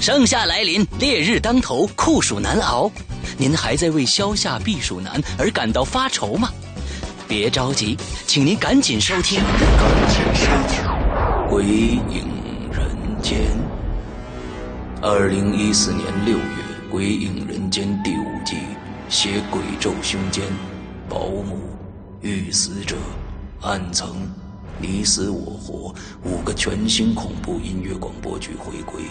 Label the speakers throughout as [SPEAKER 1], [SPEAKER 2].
[SPEAKER 1] 盛夏来临，烈日当头，酷暑难熬。您还在为消夏避暑难而感到发愁吗？别着急，请您赶紧收听《鬼影人间》。二零一四年六月，《鬼影人间》第五季，携鬼咒胸间，保姆遇死者，暗层。你死我活，五个全新恐怖音乐广播剧回归。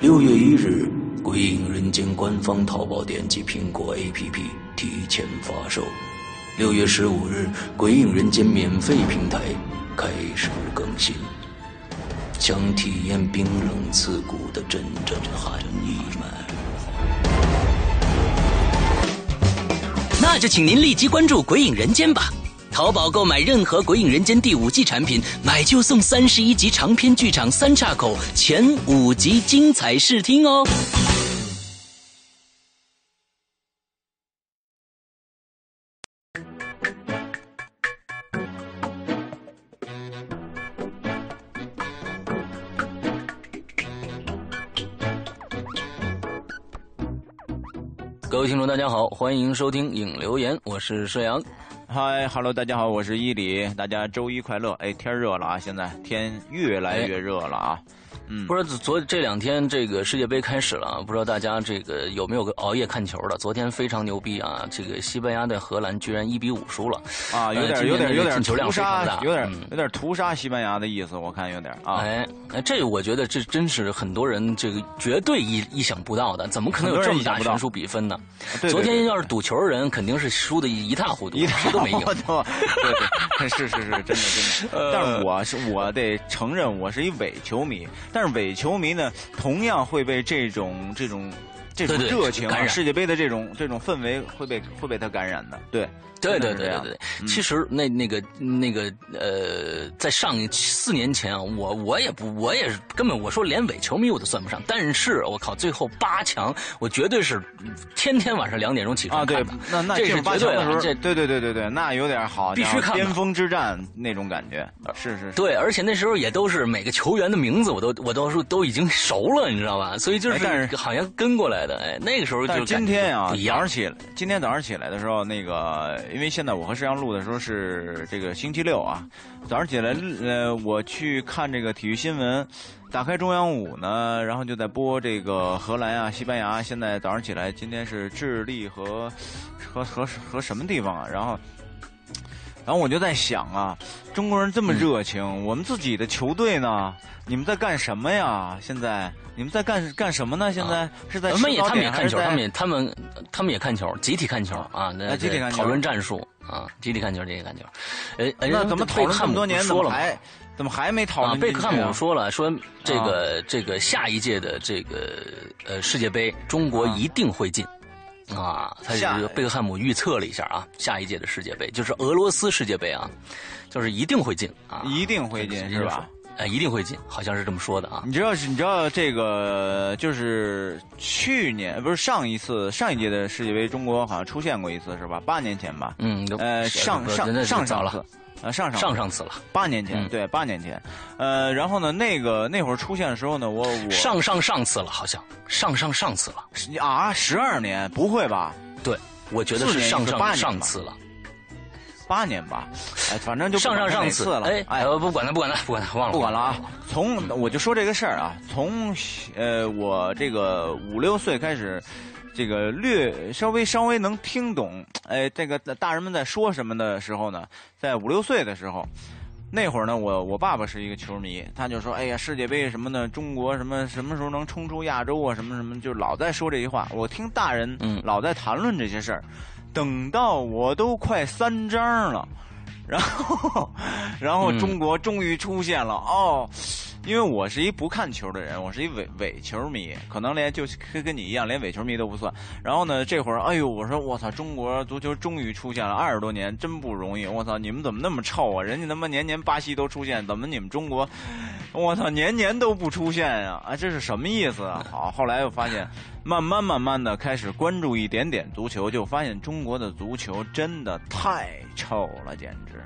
[SPEAKER 1] 六月一日，《鬼影人间》官方淘宝店及苹果 APP 提前发售。六月十五日，《鬼影人间》免费平台开始更新。想体验冰冷刺骨的阵阵寒意吗？那就请您立即关注《鬼影人间》吧。淘宝购买任何《鬼影人间》第五季产品，买就送三十一集长篇剧场三岔口前五集精彩试听哦。各位听众，大家好，欢迎收听影留言，我是射阳。
[SPEAKER 2] 嗨哈喽，大家好，我是伊犁，大家周一快乐！哎，天热了啊，现在天越来越热了啊。
[SPEAKER 1] 嗯，不知道昨这两天这个世界杯开始了，不知道大家这个有没有个熬夜看球的？昨天非常牛逼啊！这个西班牙对荷兰居然一比五输了
[SPEAKER 2] 啊，有点有点有点屠杀，有点有点屠杀西班牙的意思，我看有点啊。
[SPEAKER 1] 哎，这我觉得这真是很多人这个绝对意意想不到的，怎么可能有这么大悬殊比分呢？昨天要是赌球的人肯定是输的一塌糊涂，谁都没赢。
[SPEAKER 2] 对对，是是是，真的真的。但是我是我得承认，我是一伪球迷。但是伪球迷呢，同样会被这种这种这种热情啊，世界杯的这种这种氛围会被会被他感染的，对。
[SPEAKER 1] 对对对对对，其实那那个那个呃，在上四年前啊，我我也不我也是根本我说连伪球迷我都算不上，但是我靠，最后八强我绝对是天天晚上两点钟起床
[SPEAKER 2] 看的，那那
[SPEAKER 1] 这是绝对
[SPEAKER 2] 的，
[SPEAKER 1] 这
[SPEAKER 2] 对对对对对，那有点好，
[SPEAKER 1] 必须看
[SPEAKER 2] 巅峰之战那种感觉，是是是，
[SPEAKER 1] 对，而且那时候也都是每个球员的名字我都我都是都已经熟了，你知道吧？所以就是好像跟过来的，哎，那个时候就
[SPEAKER 2] 今天啊，早上起来，今天早上起来的时候那个。因为现在我和石阳录的时候是这个星期六啊，早上起来呃，我去看这个体育新闻，打开中央五呢，然后就在播这个荷兰啊、西班牙。现在早上起来，今天是智利和和和和什么地方啊？然后，然后我就在想啊，中国人这么热情，我们自己的球队呢？你们在干什么呀？现在你们在干干什么呢？现在是在
[SPEAKER 1] 他们也他们也看球，他们也他们他们也看球，集体看球啊！那
[SPEAKER 2] 集体看球
[SPEAKER 1] 讨论战术啊，集体看球，集体看球。哎，
[SPEAKER 2] 那怎么讨论这么多年
[SPEAKER 1] 说了
[SPEAKER 2] 还怎么还没讨论？
[SPEAKER 1] 贝克汉姆说了，说这个这个下一届的这个呃世界杯，中国一定会进啊！他是贝克汉姆预测了一下啊，下一届的世界杯就是俄罗斯世界杯啊，就是一定会进啊，
[SPEAKER 2] 一定会进是吧？
[SPEAKER 1] 哎，一定会进，好像是这么说的啊。
[SPEAKER 2] 你知道，你知道这个就是去年不是上一次上一届的世界杯，中国好像出现过一次是吧？八年前吧。
[SPEAKER 1] 嗯。
[SPEAKER 2] 呃，上上上上次，呃，上
[SPEAKER 1] 上上上次了。
[SPEAKER 2] 八年前，对，八年前。呃，然后呢，那个那会儿出现的时候呢，我我
[SPEAKER 1] 上上上次了，好像上上上次了。
[SPEAKER 2] 啊，十二年？不会吧？
[SPEAKER 1] 对，我觉得是上上上次了。
[SPEAKER 2] 八年吧，哎，反正就
[SPEAKER 1] 上上上次
[SPEAKER 2] 了，
[SPEAKER 1] 哎哎，不管他，不管他，不管他，忘了，
[SPEAKER 2] 不管了啊。从我就说这个事儿啊，从呃我这个五六岁开始，这个略稍微稍微能听懂，哎，这个大人们在说什么的时候呢，在五六岁的时候，那会儿呢，我我爸爸是一个球迷，他就说，哎呀，世界杯什么的，中国什么什么时候能冲出亚洲啊，什么什么，就老在说这句话。我听大人老在谈论这些事儿。等到我都快三张了，然后，然后中国终于出现了哦。因为我是一不看球的人，我是一伪伪球迷，可能连就跟跟你一样，连伪球迷都不算。然后呢，这会儿，哎呦，我说我操，中国足球终于出现了，二十多年真不容易。我操，你们怎么那么臭啊？人家他妈年年巴西都出现，怎么你们中国，我操，年年都不出现呀？啊，这是什么意思啊？好，后来又发现，慢慢慢慢的开始关注一点点足球，就发现中国的足球真的太臭了，简直。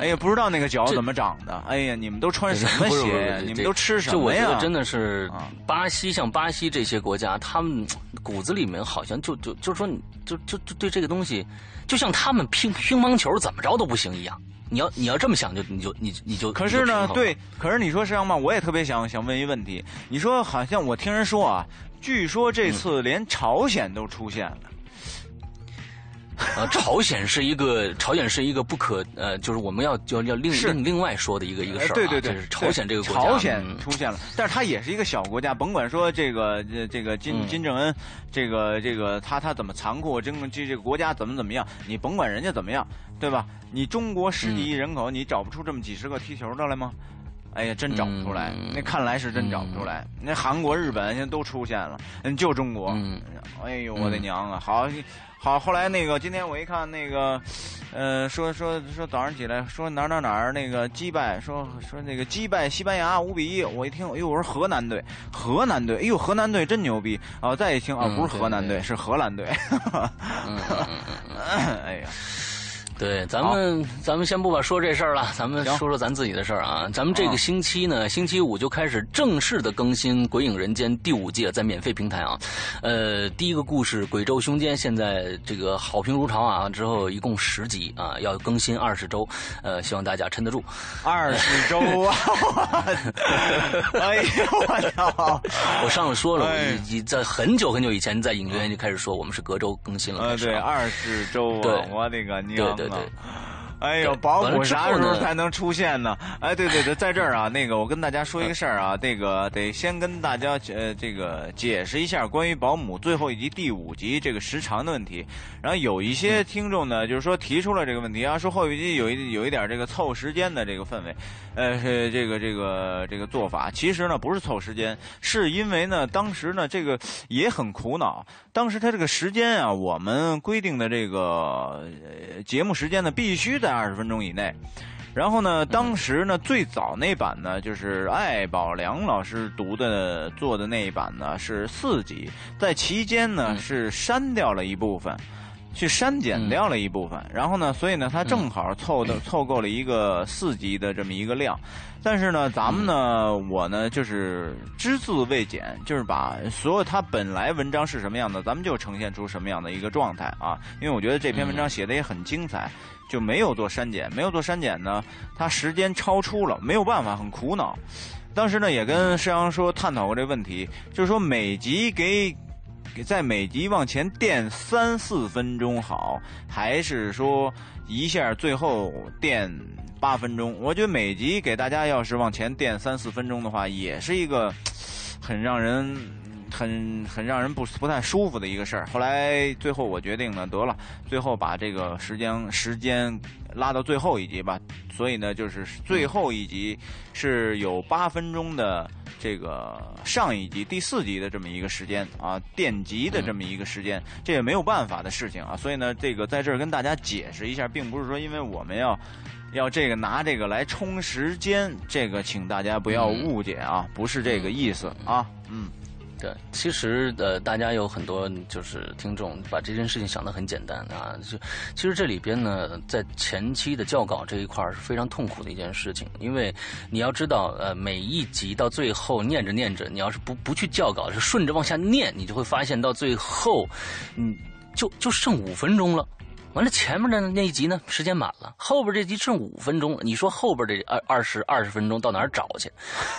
[SPEAKER 2] 哎呀，不知道那个脚怎么长的。哎呀，你们都穿什么鞋呀？你们都吃什么
[SPEAKER 1] 呀？就我觉得真的是巴西，像巴西这些国家，他们骨子里面好像就就就是说，就就就对这个东西，就像他们乒乒乓球怎么着都不行一样。你要你要这么想，就你就你你就
[SPEAKER 2] 可是呢，对，可是你说石阳吧，我也特别想想问一问题。你说好像我听人说啊，据说这次连朝鲜都出现了。
[SPEAKER 1] 呃，朝鲜是一个朝鲜是一个不可呃，就是我们要要要另另另外说的一个一个事儿。
[SPEAKER 2] 对对对，
[SPEAKER 1] 朝鲜这个国
[SPEAKER 2] 家，朝鲜出现了，但是它也是一个小国家。甭管说这个这这个金金正恩，这个这个他他怎么残酷，这这这个国家怎么怎么样，你甭管人家怎么样，对吧？你中国十几亿人口，你找不出这么几十个踢球的来吗？哎呀，真找不出来。那看来是真找不出来。那韩国、日本现在都出现了，嗯，就中国。哎呦，我的娘啊！好。好，后来那个今天我一看那个，呃，说说说早上起来说哪哪哪儿那个击败，说说那个击败西班牙五比一，我一听，哎呦，我说河南队，河南队，哎呦，河南队真牛逼啊！再一听啊，不是河南队，是荷兰队，哎呀。
[SPEAKER 1] 对，咱们咱们先不把说这事儿了，咱们说说咱自己的事儿啊。咱们这个星期呢，星期五就开始正式的更新《鬼影人间》第五季，在免费平台啊。呃，第一个故事《鬼咒凶间》现在这个好评如潮啊，之后一共十集啊，要更新二十周，呃，希望大家撑得住。
[SPEAKER 2] 二十周啊！哎呦我操！
[SPEAKER 1] 我上次说了，已在很久很久以前在影院就开始说，我们是隔周更新了。
[SPEAKER 2] 呃，对，二十周啊！我的个娘！
[SPEAKER 1] 对对，啊。
[SPEAKER 2] 哎呦，保姆啥时候才能出现呢？哎，对对对，在这儿啊，那个我跟大家说一个事儿啊，这个得先跟大家呃这个解释一下关于保姆最后一集第五集这个时长的问题。然后有一些听众呢，就是说提出了这个问题啊，说后一集有一 有一点这个凑时间的这个氛围，呃，这个这个这个做法，其实呢不是凑时间，是因为呢当时呢这个也很苦恼。当时他这个时间啊，我们规定的这个节目时间呢，必须在二十分钟以内。然后呢，当时呢，最早那版呢，就是艾宝良老师读的做的那一版呢，是四集，在期间呢是删掉了一部分，去删减掉了一部分。然后呢，所以呢，他正好凑的 凑够了一个四集的这么一个量。但是呢，咱们呢，我呢，就是只字未减，就是把所有他本来文章是什么样的，咱们就呈现出什么样的一个状态啊。因为我觉得这篇文章写的也很精彩，就没有做删减，没有做删减呢，它时间超出了，没有办法，很苦恼。当时呢，也跟施阳说探讨过这问题，就是说每集给给在每集往前垫三四分钟好，还是说一下最后垫。八分钟，我觉得每集给大家要是往前垫三四分钟的话，也是一个很让人很很让人不不太舒服的一个事儿。后来最后我决定呢，得了，最后把这个时间时间拉到最后一集吧。所以呢，就是最后一集是有八分钟的这个上一集第四集的这么一个时间啊，垫集的这么一个时间，这也没有办法的事情啊。所以呢，这个在这儿跟大家解释一下，并不是说因为我们要。要这个拿这个来充时间，这个请大家不要误解啊，不是这个意思啊。嗯，
[SPEAKER 1] 对，其实呃，大家有很多就是听众把这件事情想得很简单啊。就其实这里边呢，在前期的校稿这一块是非常痛苦的一件事情，因为你要知道，呃，每一集到最后念着念着，你要是不不去校稿，是顺着往下念，你就会发现到最后，嗯，就就剩五分钟了。完了，前面的那一集呢，时间满了，后边这集剩五分钟，你说后边这二二十二十分钟到哪儿找去？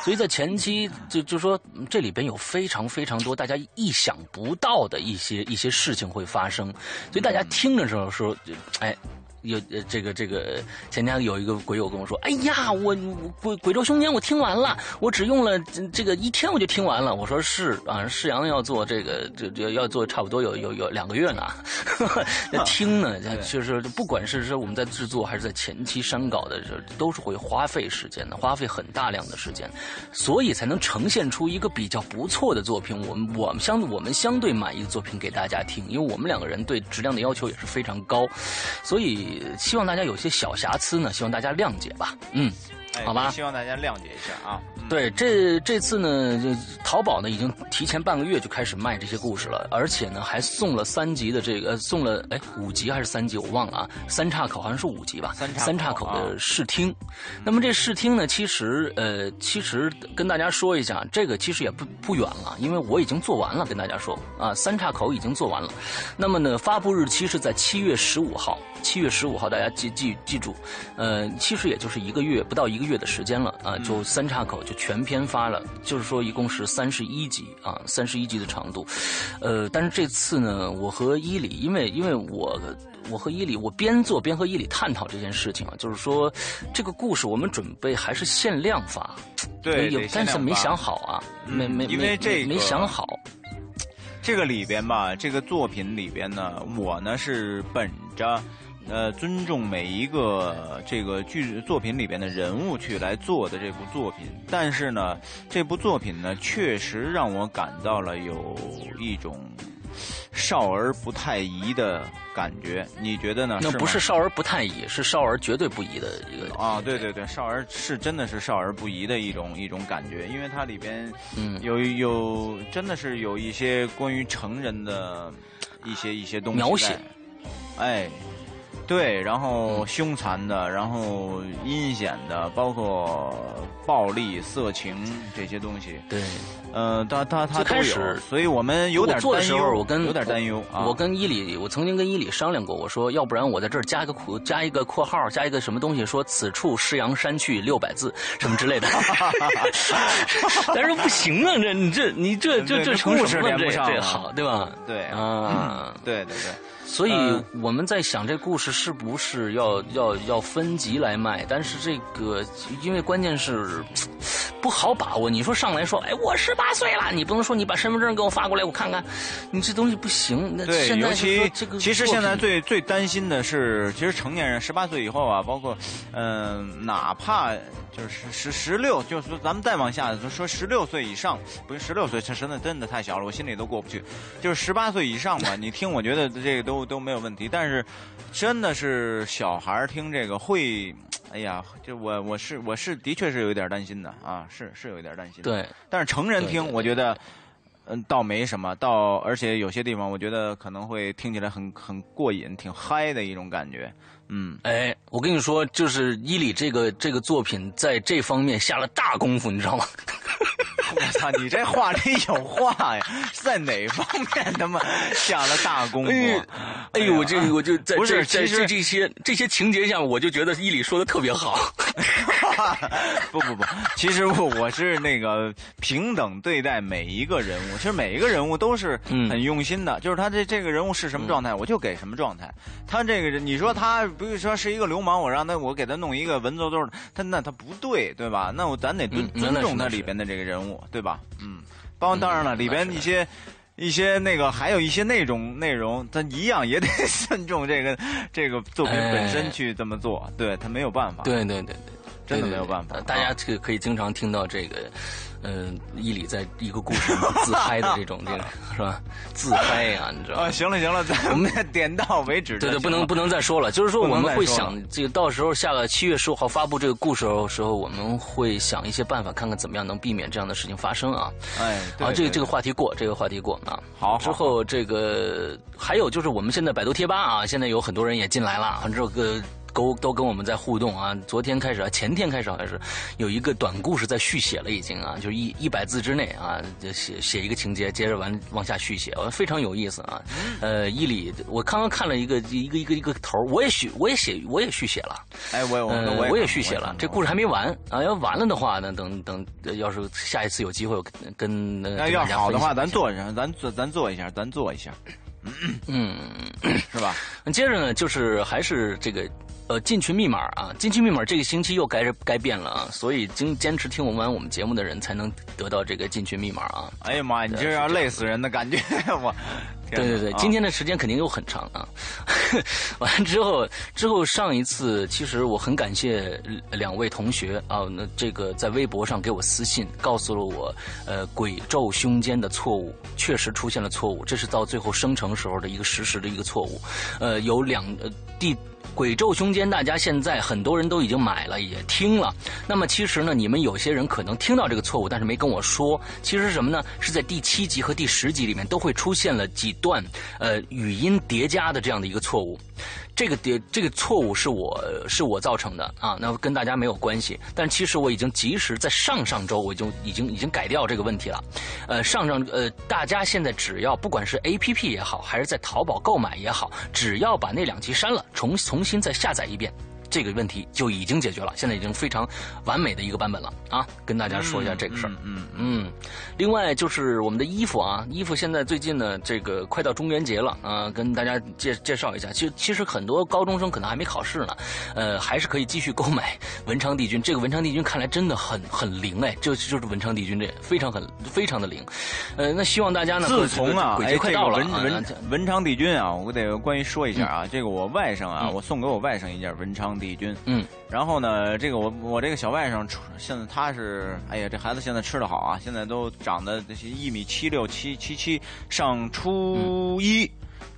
[SPEAKER 1] 所以在前期就就说这里边有非常非常多大家意想不到的一些一些事情会发生，所以大家听的时候说，哎。有呃，这个这个前天有一个鬼友跟我说：“哎呀，我鬼鬼咒凶间我听完了，我只用了这个一天我就听完了。”我说：“是啊，世阳要做这个，这这要做差不多有有有两个月呢。那听呢，就是不管是说我们在制作还是在前期删稿的时候，都是会花费时间的，花费很大量的时间，所以才能呈现出一个比较不错的作品。我们我们相我们相对满意的作品给大家听，因为我们两个人对质量的要求也是非常高，所以。希望大家有些小瑕疵呢，希望大家谅解吧。嗯，
[SPEAKER 2] 哎
[SPEAKER 1] 好吧
[SPEAKER 2] 希望大家谅解一下啊。嗯
[SPEAKER 1] 对，这这次呢，就淘宝呢已经提前半个月就开始卖这些故事了，而且呢还送了三集的这个，呃送了哎五集还是三集我忘了啊，三岔口好像是五集吧，
[SPEAKER 2] 三岔口
[SPEAKER 1] 三岔口
[SPEAKER 2] 啊
[SPEAKER 1] 的试听。那么这试听呢，其实呃其实跟大家说一下，这个其实也不不远了，因为我已经做完了，跟大家说啊，三岔口已经做完了。那么呢，发布日期是在七月十五号，七月十五号大家记记记住，呃，其实也就是一个月不到一个月的时间了啊，就三岔口就全篇发了，就是说一共是三十一集啊，三十一集的长度，呃，但是这次呢，我和伊里，因为因为我。我和伊里，我边做边和伊里探讨这件事情啊，就是说，这个故事我们准备还是限量发，
[SPEAKER 2] 对，
[SPEAKER 1] 有但是没想好啊，没没
[SPEAKER 2] 因为
[SPEAKER 1] 没
[SPEAKER 2] 这个
[SPEAKER 1] 没想好，
[SPEAKER 2] 这个里边吧，这个作品里边呢，我呢是本着呃尊重每一个这个剧作品里边的人物去来做的这部作品，但是呢，这部作品呢确实让我感到了有一种少儿不太宜的感觉，你觉得呢？
[SPEAKER 1] 那不是少儿不太宜，是少儿绝对不宜的一个
[SPEAKER 2] 啊，对对对，少儿是真的是少儿不宜的一种一种感觉，因为它里边
[SPEAKER 1] 嗯。
[SPEAKER 2] 有有真的是有一些关于成人的一些一些东西
[SPEAKER 1] 描写，
[SPEAKER 2] 哎，对，然后凶残的，然后阴险的，包括暴力、色情这些东西，
[SPEAKER 1] 对。
[SPEAKER 2] 呃，他
[SPEAKER 1] 他他
[SPEAKER 2] 都有
[SPEAKER 1] 始
[SPEAKER 2] 所以我们有点担忧，
[SPEAKER 1] 我跟
[SPEAKER 2] 有点担忧啊，
[SPEAKER 1] 我跟伊里，我曾经跟伊里商量过，我说要不然我在这儿加一个括加一个括号，加一个什么东西，说此处施阳山去六百字什么之类的。但是不行啊，这你这你这这
[SPEAKER 2] 这
[SPEAKER 1] 这成什么了这
[SPEAKER 2] 连不上了
[SPEAKER 1] 这好对吧？
[SPEAKER 2] 对
[SPEAKER 1] 啊，
[SPEAKER 2] 对对对。
[SPEAKER 1] 所以
[SPEAKER 2] 嗯
[SPEAKER 1] 我们在想这故事是不是要要要分级来卖，但是这个因为关键是 不好把握。你说上来说，哎，我十八岁了，你不能说你把身份证给我发过来，我看看，你这东西不行。那
[SPEAKER 2] 对，尤其
[SPEAKER 1] 这个
[SPEAKER 2] 其实现在最最担心的是，其实成年人十八岁以后啊，包括嗯、呃哪怕就是十十六，就是说咱们再往下就说十六岁以上，不是十六岁，这真的真的太小了，我心里都过不去。就是十八岁以上吧，你听，我觉得这个都都没有问题。但是真的是小孩儿听这个会。哎呀，就我我是我是的确是有一点担心的啊，是是有一点担心的。
[SPEAKER 1] 对
[SPEAKER 2] 但是成人听，我觉得，嗯，倒没什么，倒而且有些地方，我觉得可能会听起来很很过瘾，挺嗨的一种感觉。嗯，
[SPEAKER 1] 哎，我跟你说，就是伊里这个这个作品在这方面下了大功夫，你知道吗？
[SPEAKER 2] 我操，你这话里有话呀，在哪方面他妈下了大功夫？
[SPEAKER 1] 哎哎呦，我这我就在
[SPEAKER 2] 不是
[SPEAKER 1] 这在
[SPEAKER 2] 其实
[SPEAKER 1] 这这些这些情节下，我就觉得伊里说的特别好。
[SPEAKER 2] 不不不，其实我我是那个平等对待每一个人物，其实每一个人物都是
[SPEAKER 1] 嗯
[SPEAKER 2] 很用心的，就是他这这个人物是什么状态，我就给什么状态。他这个人，你说他比如说是一个流氓，我让他我给他弄一个文绉绉的，他那他不对，对吧？那我咱得尊、
[SPEAKER 1] 嗯
[SPEAKER 2] 尊重他里边的这个人物，对吧？嗯，包当然了，
[SPEAKER 1] 嗯
[SPEAKER 2] 里边一些。一些那个，还有一些那种内容，他一样也得 尊重这个这个作品本身
[SPEAKER 1] 哎
[SPEAKER 2] 去这么做，对他没有办法。
[SPEAKER 1] 对对对对，
[SPEAKER 2] 真的没有办法
[SPEAKER 1] 大家这个可以经常听到这个，呃，伊里在一个故事里面自嗨的这种这个 是吧？自嗨呀、你知道吗
[SPEAKER 2] 啊，？行了行了，我们点到为止
[SPEAKER 1] 对对，不能不能再说了。就是说，我们会想，这个到时候下个七月十五号发布这个故事的时候，我们会想一些办法，看看怎么样能避免这样的事情发生啊。
[SPEAKER 2] 哎，对
[SPEAKER 1] 好，这个这个话题过，这个话题过啊。
[SPEAKER 2] 好好
[SPEAKER 1] 之后这个还有就是我们现在百度贴吧啊，现在有很多人也进来了，这个。都都跟我们在互动啊！昨天开始啊，前天开始还是有一个短故事在续写了，已经啊，就是一一百字之内啊，就写写一个情节，接着完往下续写，非常有意思啊。呃，伊里，我刚刚看了一个一个一个一个头，我也续我也写我也续写了，
[SPEAKER 2] 哎，我我
[SPEAKER 1] 呃，
[SPEAKER 2] 我
[SPEAKER 1] 我也续写了这故事还没完啊！要完了的话呢，等等，呃要是下一次有机会，我跟
[SPEAKER 2] 那要好的话，
[SPEAKER 1] 咱做一下
[SPEAKER 2] 咱做，咱做一下，咱做一下，
[SPEAKER 1] 嗯，
[SPEAKER 2] 是吧？
[SPEAKER 1] 接着呢，就是还是这个呃进群密码啊，进群密码这个星期又该该变了啊，所以经坚持听我们完我们节目的人才能得到这个进群密码啊。
[SPEAKER 2] 哎呀妈呀，你这要累死人的感觉，我。
[SPEAKER 1] 对对对，
[SPEAKER 2] 啊
[SPEAKER 1] 今天的时间肯定又很长啊。完了之后，之后上一次，其实我很感谢两位同学啊，那这个在微博上给我私信，告诉了我，呃，鬼咒胸间的错误确实出现了错误，这是到最后生成时候的一个实时的一个错误。呃，有两呃第鬼咒凶间，大家现在很多人都已经买了，也听了。那么其实呢，你们有些人可能听到这个错误，但是没跟我说。其实是什么呢？是在第七集和第十集里面都会出现了几段呃语音叠加的这样的一个错误。这个叠这个错误是我是我造成的啊，那跟大家没有关系。但其实我已经及时在上上周我就已经已经改掉这个问题了。呃，上上呃，大家现在只要不管是 A P P 也好，还是在淘宝购买也好，只要把那两集删了，重重重新再下载一遍。这个问题就已经解决了，现在已经非常完美的一个版本了啊！跟大家说一下这个事儿。
[SPEAKER 2] 嗯
[SPEAKER 1] 嗯。另外就是我们的衣服啊，衣服现在最近呢，这个快到中元节了啊，跟大家介介绍一下。其实其实很多高中生可能还没考试呢，呃，还是可以继续购买 文昌帝君。这个文昌帝君看来真的很很灵哎，就就是文昌帝君这非常很非常的灵。呃，那希望大家呢，
[SPEAKER 2] 自从啊，
[SPEAKER 1] 哎，
[SPEAKER 2] 这
[SPEAKER 1] 个
[SPEAKER 2] 文文文昌帝君啊，我得关于说一下啊，这个我外甥啊，我送给我外甥一件文昌。帝君，
[SPEAKER 1] 嗯，
[SPEAKER 2] 然后呢，这个我我这个小外甥，现在他是，哎呀，这孩子现在吃的好啊，现在都长得一米七六七七七，上初一，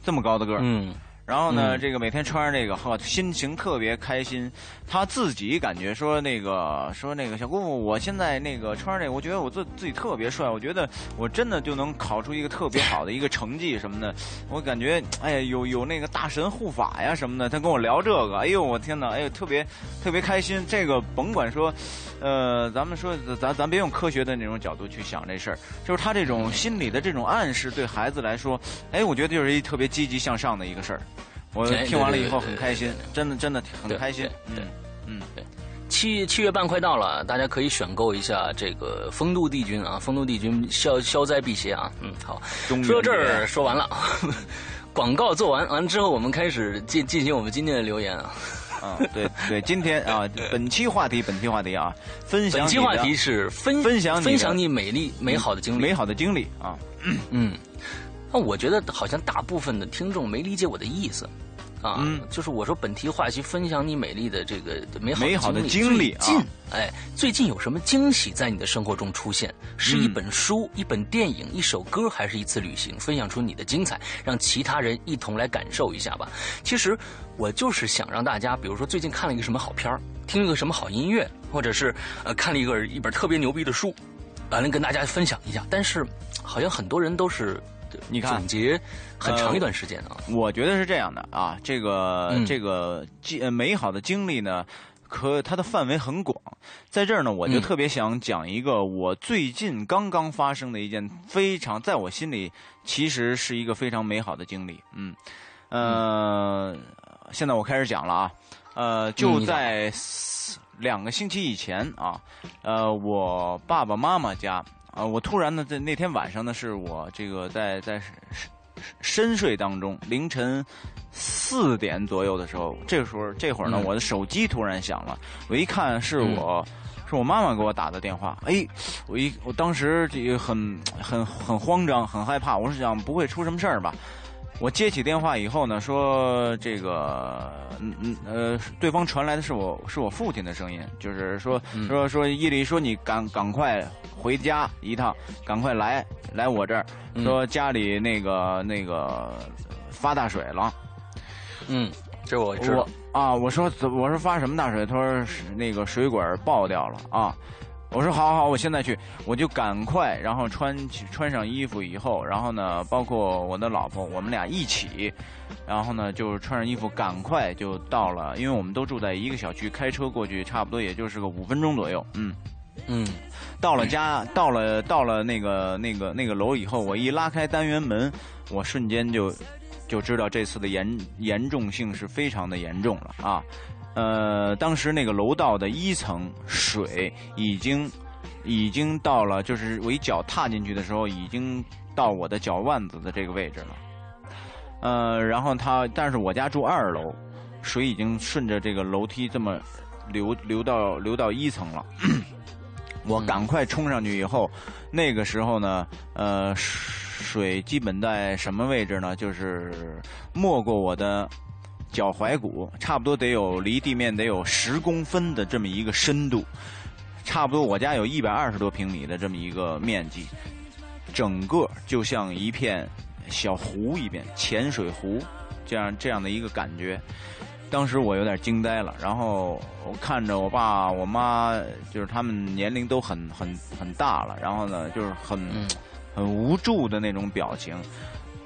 [SPEAKER 2] 这么高的个儿，
[SPEAKER 1] 嗯。
[SPEAKER 2] 然后呢，这个每天穿上这个，呵，心情特别开心。他自己感觉说那个说那个小姑父，我现在那个穿上这个，我觉得我自自己特别帅。我觉得我真的就能考出一个特别好的一个成绩什么的。我感觉哎呀，有有那个大神护法呀什么的。他跟我聊这个，哎呦我天哪，哎呦特别特别开心。这个甭管说，呃，咱们说咱咱别用科学的那种角度去想这事儿，就是他这种心理的这种暗示，对孩子来说，哎，我觉得就是一特别积极向上的一个事儿。我听完了以后很开心，真的真的很开心。
[SPEAKER 1] 嗯嗯，对。七七月半快到了，大家可以选购一下这个风度帝君啊，风度帝君消消灾辟邪啊。嗯，好。说到这儿说完了，广告做完完之后，我们开始进进行我们今天的留言啊。
[SPEAKER 2] 啊，对对，今天啊，本期话题，本期话题啊，分享。
[SPEAKER 1] 本期话题是分
[SPEAKER 2] 分享
[SPEAKER 1] 分享你美丽美好的经历，
[SPEAKER 2] 美好的经历啊。
[SPEAKER 1] 嗯。那我觉得好像大部分的听众没理解我的意思，啊，嗯就是我说本题话题分享你美丽的这个美
[SPEAKER 2] 好美好
[SPEAKER 1] 的
[SPEAKER 2] 经历
[SPEAKER 1] 啊，哎，最近有什么惊喜在你的生活中出现？是一本书、一本电影、一首歌，还是一次旅行？分享出你的精彩，让其他人一同来感受一下吧。其实我就是想让大家，比如说最近看了一个什么好片儿，听了个什么好音乐，或者是呃看了一个一本特别牛逼的书，完了跟大家分享一下。但是好像很多人都是。
[SPEAKER 2] 你看，
[SPEAKER 1] 总结很长一段时间啊。
[SPEAKER 2] 我觉得是这样的啊，这个这个经美好的经历呢，可它的范围很广。在这儿呢，我就特别想讲一个我最近刚刚发生的一件非常在我心里其实是一个非常美好的经历。嗯，呃，现在我开始讲了啊。呃，就在两个星期以前啊，呃，我爸爸妈妈家。啊！我突然呢，在那天晚上呢，是我这个在在深深睡当中，凌晨四点左右的时候，这个时候这会儿呢，我的手机突然响了，我一看是我是我妈妈给我打的电话，哎，我一我当时这个很很很慌张，很害怕，我是想不会出什么事儿吧。我接起电话以后呢，说这个，嗯嗯呃，对方传来的是我是我父亲的声音，就是说说说伊犁说你赶赶快回家一趟，赶快来来我这儿，说家里那个那个发大水了。
[SPEAKER 1] 嗯，这我知道
[SPEAKER 2] 啊，我说怎我说发什么大水？他说那个水管爆掉了啊。我说好好好，我现在去，我就赶快，然后穿穿上衣服以后，然后呢，包括我的老婆，我们俩一起，然后呢，就穿上衣服，赶快就到了，因为我们都住在一个小区，开车过去差不多也就是个五分钟左右，
[SPEAKER 1] 嗯嗯，
[SPEAKER 2] 到了家，到了到了那个那个那个楼以后，我一拉开单元门，我瞬间就就知道这次的严严重性是非常的严重了啊。呃，当时那个楼道的一层水已经已经到了，就是我一脚踏进去的时候，已经到我的脚腕子的这个位置了。呃，然后他，但是我家住二楼，水已经顺着这个楼梯这么流流到流到一层了。我赶快冲上去以后，那个时候呢，呃，水基本在什么位置呢？就是没过我的。脚踝骨差不多得有离地面得有十公分的这么一个深度，差不多我家有一百二十多平米的这么一个面积，整个就像一片小湖一边浅水湖，这样这样的一个感觉。当时我有点惊呆了，然后我看着我爸我妈，就是他们年龄都很很很大了，然后呢，就是很很无助的那种表情。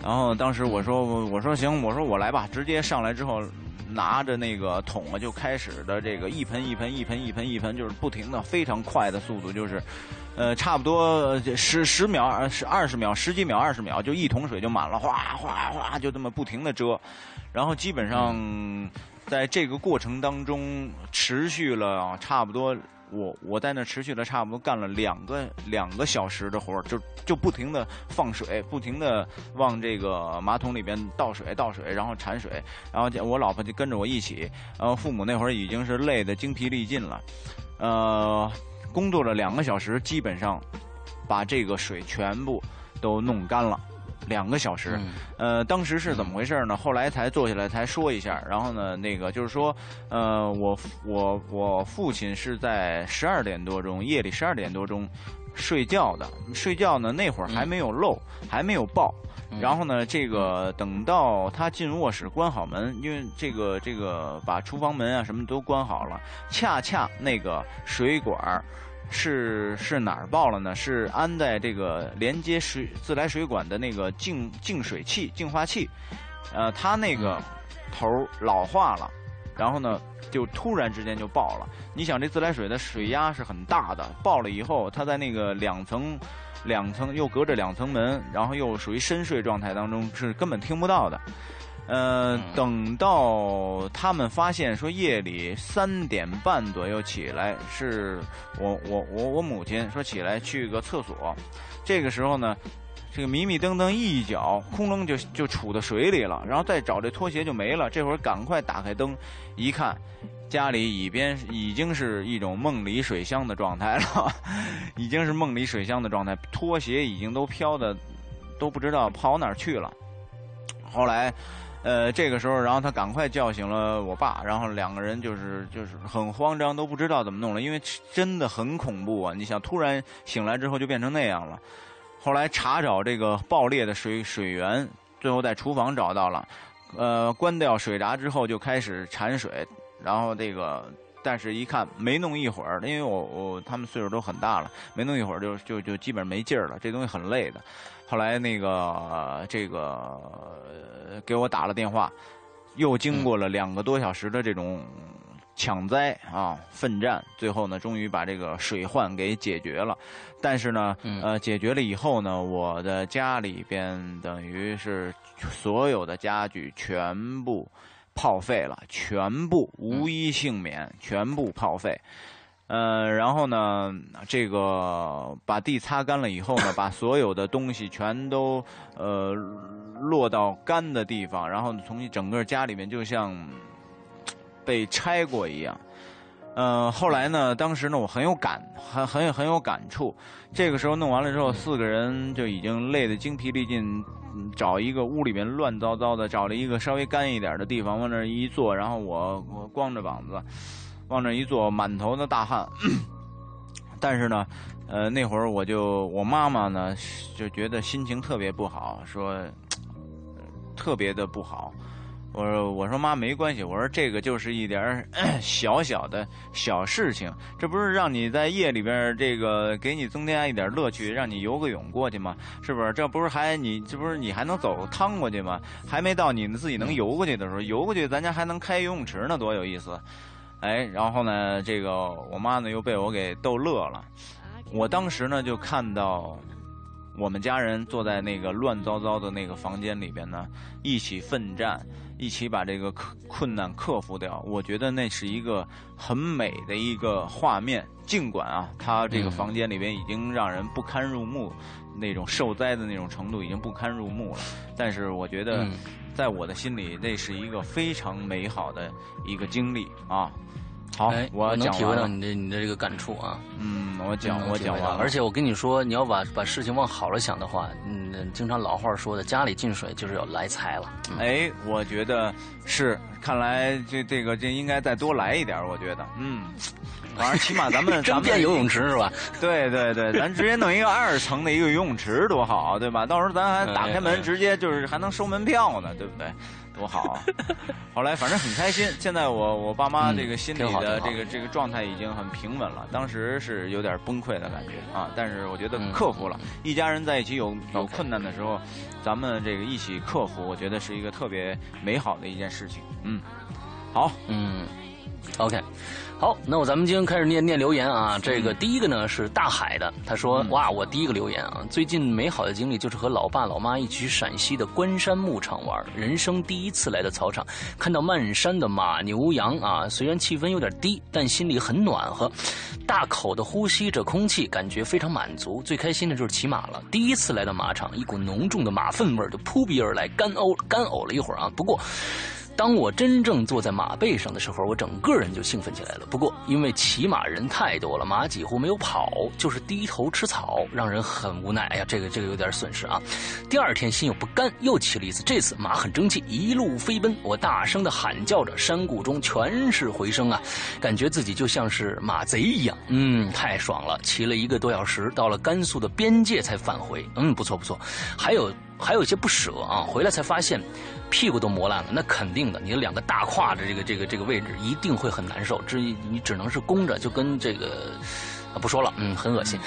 [SPEAKER 2] 然后当时我说我说行，我说我来吧，直接上来之后。拿着那个桶啊，就开始的这个一盆一盆一盆一盆一盆，就是不停的非常快的速度，就是，呃，差不多十十秒、十二十秒、十几秒、二十秒，就一桶水就满了，哗哗哗，就这么不停的遮，然后基本上在这个过程当中持续了差不多。我我在那持续了差不多干了两个两个小时的活儿就就不停的放水，不停的往这个马桶里边倒水倒水，然后铲水，然后我老婆就跟着我一起，然后父母那会儿已经是累得精疲力尽了，呃，工作了两个小时，基本上把这个水全部都弄干了。两个小时，呃，当时是怎么回事呢？后来才坐下来才说一下。然后呢，那个就是说，呃，我我我父亲是在十二点多钟，夜里十二点多钟睡觉的。睡觉呢，那会儿还没有漏，还没有爆。然后呢，这个等到他进卧室关好门，因为这个这个把厨房门啊什么都关好了，恰恰那个水管儿。是是哪儿爆了呢？是安在这个连接水自来水管的那个净净水器净化器，呃，它那个头老化了，然后呢，就突然之间就爆了。你想这自来水的水压是很大的，爆了以后，它在那个两层两层又隔着两层门，然后又属于深睡状态当中，是根本听不到的。呃，等到他们发现说夜里三点半左右起来，是我我我我母亲说起来去个厕所，这个时候呢，这个迷迷瞪瞪一脚空楞就就杵到水里了，然后再找这拖鞋就没了。这会儿赶快打开灯，一看，家里已边已经是一种梦里水乡的状态了，已经是梦里水乡的状态，拖鞋已经都飘的都不知道跑哪儿去了。后来。呃，这个时候，然后他赶快叫醒了我爸，然后两个人就是就是很慌张，都不知道怎么弄了，因为真的很恐怖啊！你想，突然醒来之后就变成那样了。后来查找这个爆裂的水水源，最后在厨房找到了，呃，关掉水闸之后就开始铲水，然后这个，但是一看没弄一会儿，因为我我他们岁数都很大了，没弄一会儿就就就基本没劲儿了，这东西很累的。后来那个这个。给我打了电话，又经过了两个多小时的这种抢灾啊奋战，最后呢，终于把这个水患给解决了。但是呢，呃，解决了以后呢，我的家里边等于是所有的家具全部泡废了，全部无一幸免，全部泡废。呃，然后呢，这个把地擦干了以后呢，把所有的东西全都呃落到干的地方，然后从整个家里面就像被拆过一样。呃，后来呢，当时呢，我很有感，很很有很有感触。这个时候弄完了之后，四个人就已经累得精疲力尽，找一个屋里面乱糟糟的，找了一个稍微干一点的地方往那儿一坐，然后我我光着膀子。往那一坐，满头的大汗。但是呢，呃，那会儿我就我妈妈呢就觉得心情特别不好，说特别的不好。我说我说妈没关系，我说这个就是一点 小小的小事情，这不是让你在夜里边这个给你增加一点乐趣，让你游个泳过去吗？是不是？这不是还你这不是你还能走趟过去吗？还没到你自己能游过去的时候，游过去咱家还能开游泳池呢，多有意思！哎，然后呢，这个我妈呢又被我给逗乐了。我当时呢就看到我们家人坐在那个乱糟糟的那个房间里边呢，一起奋战，一起把这个困难克服掉。我觉得那是一个很美的一个画面。尽管啊，他这个房间里边已经让人不堪入目，那种受灾的那种程度已经不堪入目了，但是我觉得。在我的心里，那是一个非常美好的一个经历啊！好，我
[SPEAKER 1] 能体会到你的你的这个感触啊！
[SPEAKER 2] 嗯，我讲我讲完了。
[SPEAKER 1] 而且我跟你说，你要把把事情往好了想的话，嗯，经常老话说的，家里进水就是要来财了。
[SPEAKER 2] 哎，我觉得是，看来这这个这应该再多来一点，我觉得，嗯。反正起码咱们 咱
[SPEAKER 1] 们游泳池是吧？
[SPEAKER 2] 对对对，咱直接弄一个二层的一个游泳池多好，对吧？到时候咱还打开门，直接就是还能收门票呢，对不对？多好啊！后来反正很开心。现在我我爸妈
[SPEAKER 1] 嗯
[SPEAKER 2] 这个心里的这个这个状态已经很平稳了。当时是有点崩溃的感觉啊，但是我觉得
[SPEAKER 1] 嗯
[SPEAKER 2] 克服了。一家人在一起有有困难的时候，咱们这个一起克服，我觉得是一个特别美好的一件事情。嗯，好，
[SPEAKER 1] 嗯，OK，好，那我咱们今天开始念念留言啊。这个第一个呢是大海的，他说：“
[SPEAKER 2] 嗯
[SPEAKER 1] 哇，我第一个留言啊，最近美好的经历就是和老爸老妈一起去陕西的关山牧场玩，人生第一次来到草场，看到漫山的马牛羊啊，虽然气温有点低，但心里很暖和，大口的呼吸着空气，感觉非常满足。最开心的就是骑马了，第一次来到马场，一股浓重的马粪味儿就扑鼻而来，干呕干呕了一会儿啊。不过。当我真正坐在马背上的时候，我整个人就兴奋起来了。不过，因为骑马人太多了，马几乎没有跑，就是低头吃草，让人很无奈。哎呀，这个这个有点损失啊。第二天心有不甘，又骑了一次。这次马很争气，一路飞奔，我大声的喊叫着，山谷中全是回声啊，感觉自己就像是马贼一样。嗯，太爽了！骑了一个多小时，到了甘肃的边界才返回。嗯，不错不错。还有还有一些不舍啊，回来才发现。屁股都磨烂了，那肯定的，你的两个大胯的这个这个这个位置一定会很难受，至于你只能是弓着，就跟这个。啊，不说了，嗯，很恶心。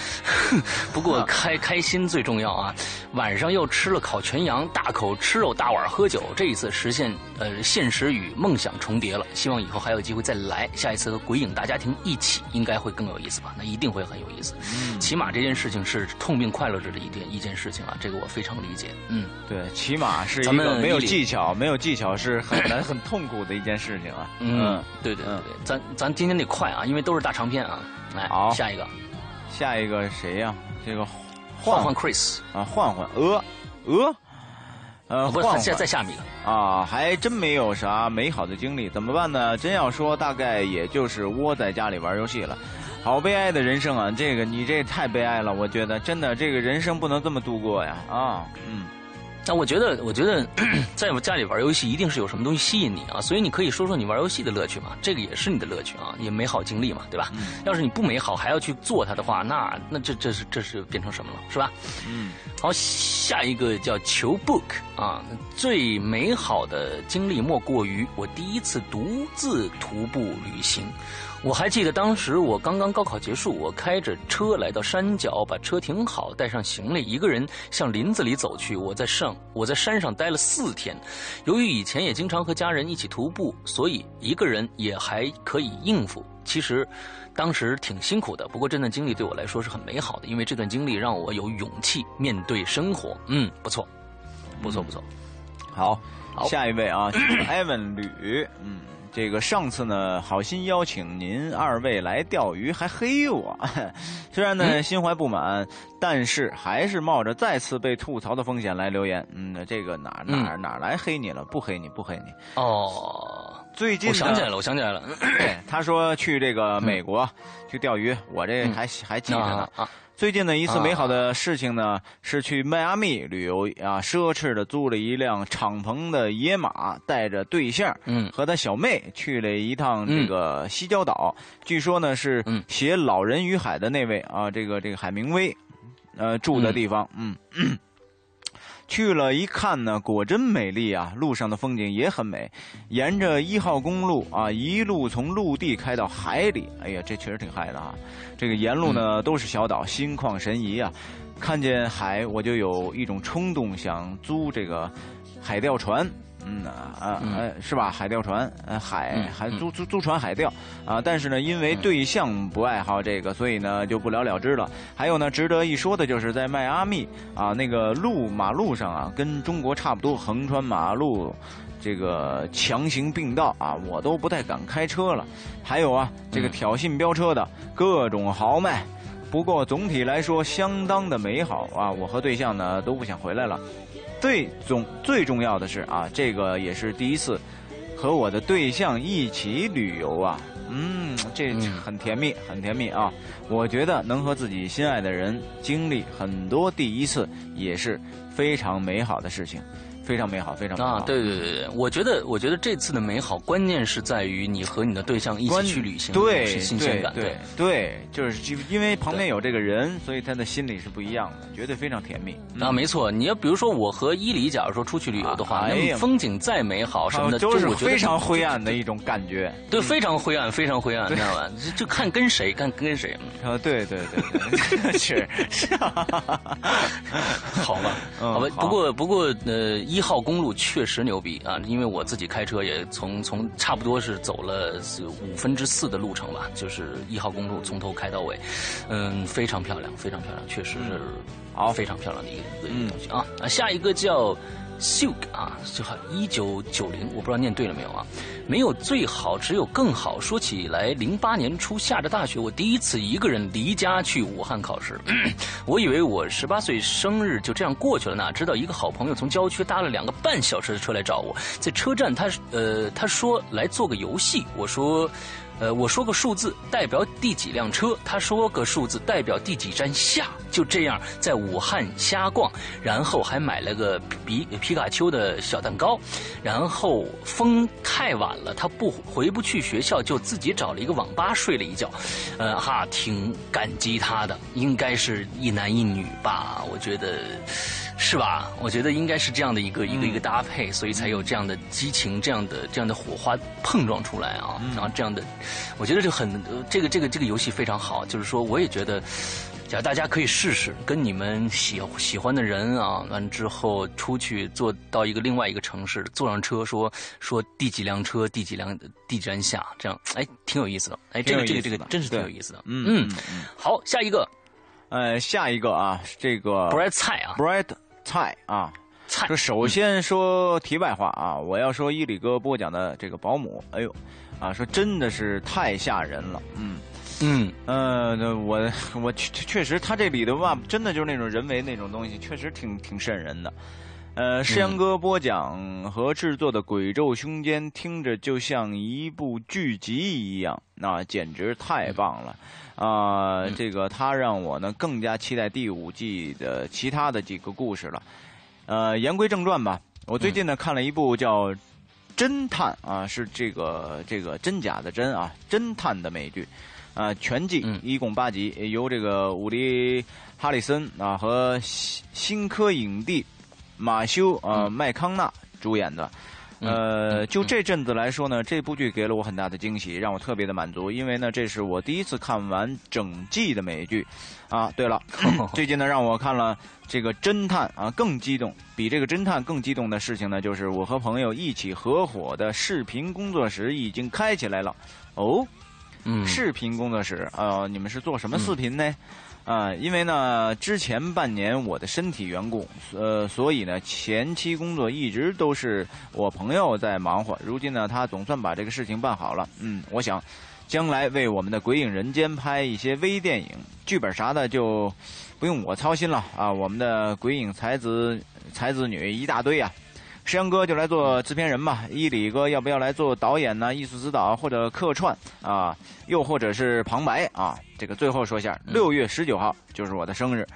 [SPEAKER 1] 不过开开心最重要啊！晚上又吃了烤全羊，大口吃肉，大碗喝酒。这一次实现呃现实与梦想重叠了，希望以后还有机会再来。下一次和鬼影大家庭一起，应该会更有意思吧？那一定会很有意思。嗯、起码这件事情是痛并快乐着的一件一件事情啊，这个我非常理解。嗯，
[SPEAKER 2] 对，起码是一个没有技巧，没有技巧是很难很痛苦的一件事情啊。
[SPEAKER 1] 嗯，对对对对，咱咱今天得快啊，因为都是大长篇啊。来，
[SPEAKER 2] 好
[SPEAKER 1] 下一个，
[SPEAKER 2] 下一个谁呀、这个
[SPEAKER 1] 换换 Chris，
[SPEAKER 2] 啊，换换鹅鹅，呃，
[SPEAKER 1] 哦不是
[SPEAKER 2] 换换
[SPEAKER 1] 再再下面一个。
[SPEAKER 2] 啊，还真没有啥美好的经历，怎么办呢？真要说，大概也就是窝在家里玩游戏了。好悲哀的人生啊！这个你这太悲哀了，我觉得真的这个人生不能这么度过呀！啊，嗯，
[SPEAKER 1] 但我觉得，我觉得 在我家里玩游戏一定是有什么东西吸引你啊，所以你可以说说你玩游戏的乐趣嘛，这个也是你的乐趣啊，也美好经历嘛，对吧？要是你不美好还要去做它的话，那那这这是这是变成什么了，是吧？
[SPEAKER 2] 嗯，
[SPEAKER 1] 好，下一个叫求 book 啊，最美好的经历莫过于我第一次独自徒步旅行。我还记得当时我刚刚高考结束，我开着车来到山脚，把车停好，带上行李，一个人向林子里走去。我在上我在山上待了四天。由于以前也经常和家人一起徒步，所以一个人也还可以应付。其实，当时挺辛苦的，不过这段经历对我来说是很美好的，因为这段经历让我有勇气面对生活。嗯，不错，不错，不错。
[SPEAKER 2] 好，
[SPEAKER 1] 好
[SPEAKER 2] 下一位啊，艾文吕，嗯。这个上次呢，好心邀请您二位来钓鱼，还黑我。虽然呢心怀不满，但是还是冒着再次被吐槽的风险来留言。嗯，这个哪哪哪来黑你了？不黑你，不黑你。
[SPEAKER 1] 哦，
[SPEAKER 2] 最近
[SPEAKER 1] 我想起来了，我想起来了。
[SPEAKER 2] 对，他说去这个美国去钓鱼，我这还还记着呢。
[SPEAKER 1] 啊
[SPEAKER 2] 最近的一次美好的事情呢，是去迈阿密旅游啊，奢侈的租了一辆敞篷的野马，带着对象，
[SPEAKER 1] 嗯。
[SPEAKER 2] 和他小妹去了一趟这个西郊岛。据说呢是
[SPEAKER 1] 嗯。
[SPEAKER 2] 写《老人与海》的那位啊，这个这个海明威，呃住的地方，嗯。去了一看呢，果真美丽啊！路上的风景也很美，沿着一号公路啊，一路从陆地开到海里。哎呀，这确实挺嗨的啊！这个沿路呢都是小岛，心旷神怡啊！看见海，我就有一种冲动，想租这个海钓船。嗯啊是吧？海钓船，呃海
[SPEAKER 1] 嗯
[SPEAKER 2] 还租租租船海钓啊！但是呢，因为对象不爱好这个，所以呢就不了了之了。还有呢，值得一说的就是在迈阿密啊，那个路马路上啊，跟中国差不多，横穿马路。这个强行并道啊，我都不太敢开车了。还有啊，这个挑衅飙车的各种豪迈。不过总体来说，相当的美好啊！我和对象呢都不想回来了。最重最重要的是啊，这个也是第一次和我的对象一起旅游啊。嗯，这很甜蜜，很甜蜜啊！我觉得能和自己心爱的人经历很多第一次，也是非常美好的事情。非常美好，非常美好。
[SPEAKER 1] 啊，对对对对，我觉得我觉得这次的美好，关键是在于你和你的对象一起去旅行，
[SPEAKER 2] 对，
[SPEAKER 1] 是新鲜感，
[SPEAKER 2] 对对，就是因为旁边有这个人，所以他的心里是不一样的，绝对非常甜蜜。
[SPEAKER 1] 啊，没错，你要比如说我和伊犁，假如说出去旅游的话，那风景再美好什么的，
[SPEAKER 2] 都是非常灰暗的一种感觉。
[SPEAKER 1] 对，非常灰暗，非常灰暗，你知道吧？就看跟谁，看跟谁。
[SPEAKER 2] 啊，对对对，是是，
[SPEAKER 1] 好吧，好吧。不过不过，呃，一号公路确实牛逼啊，因为我自己开车也从从差不多是走了五分之四的路程吧，就是一号公路从头开到尾，嗯，非常漂亮，非常漂亮，确实是
[SPEAKER 2] 啊
[SPEAKER 1] 非常漂亮的一个一个东西啊。啊，下一个叫。秀啊，就好一九九零，我不知道念对了没有啊？没有最好，只有更好。说起来，零八年初下着大雪，我第一次一个人离家去武汉考试。我以为我十八岁生日就这样过去了，哪知道一个好朋友从郊区搭了两个半小时的车来找我，在车站，他呃他说来做个游戏，我说。呃，我说个数字代表第几辆车，他说个数字代表第几站下，就这样在武汉瞎逛，然后还买了个皮皮卡丘的小蛋糕，然后风太晚了，他不回不去学校，就自己找了一个网吧睡了一觉，呃哈，挺感激他的，应该是一男一女吧，我觉得。是吧？我觉得应该是这样的一个一个一个搭配，所以才有这样的激情、这样的这样的火花碰撞出来啊！然后这样的，我觉得这很这个这个这个游戏非常好。就是说，我也觉得，假如大家可以试试，跟你们喜喜欢的人啊，完之后出去坐到一个另外一个城市，坐上车，说说第几辆车，第几辆第几站下，这样哎，挺有意思的。哎，这个这个这个真是挺有意思的。嗯嗯，好，下一个，
[SPEAKER 2] 呃，下一个啊，这个
[SPEAKER 1] bread 菜啊
[SPEAKER 2] ，bread。菜啊，
[SPEAKER 1] 菜。
[SPEAKER 2] 这首先说题外话啊，我要说伊里哥播讲的这个保姆，哎呦，啊，说真的是太吓人了，嗯
[SPEAKER 1] 嗯
[SPEAKER 2] 呃，我 我确确实他这里的话，真的就是那种人为那种东西，确实挺挺瘆人的。呃，诗阳哥播讲和制作的《鬼咒凶间》，听着就像一部剧集一样，那简直太棒了。啊，这个他让我呢更加期待第五季的其他的几个故事了。呃，言归正传吧，我最近呢看了一部叫《侦探》啊，是这个这个真假的真啊，侦探的美剧啊，全季一共八集，由这个伍迪·哈里森啊和新新科影帝马修啊麦康纳主演的。呃，就这阵子来说呢，这部剧给了我很大的惊喜，让我特别的满足，因为呢，这是我第一次看完整季的美剧。啊，对了，最近呢，让我看了这个侦探啊，更激动。比这个侦探更激动的事情呢，就是我和朋友一起合伙的视频工作室已经开起来了。哦，
[SPEAKER 1] 嗯，
[SPEAKER 2] 视频工作室呃，你们是做什么视频呢？啊，因为呢，之前半年我的身体缘故，呃，所以呢，前期工作一直都是我朋友在忙活。如今呢，他总算把这个事情办好了。嗯，我想，将来为我们的《鬼影人间》拍一些微电影，剧本啥的就不用我操心了啊。我们的鬼影才子才子女一大堆啊。石阳哥就来做制片人吧，伊里哥要不要来做导演呢？艺术指导或者客串啊，又或者是旁白啊？这个最后说一下，六月十九号就是我的生日，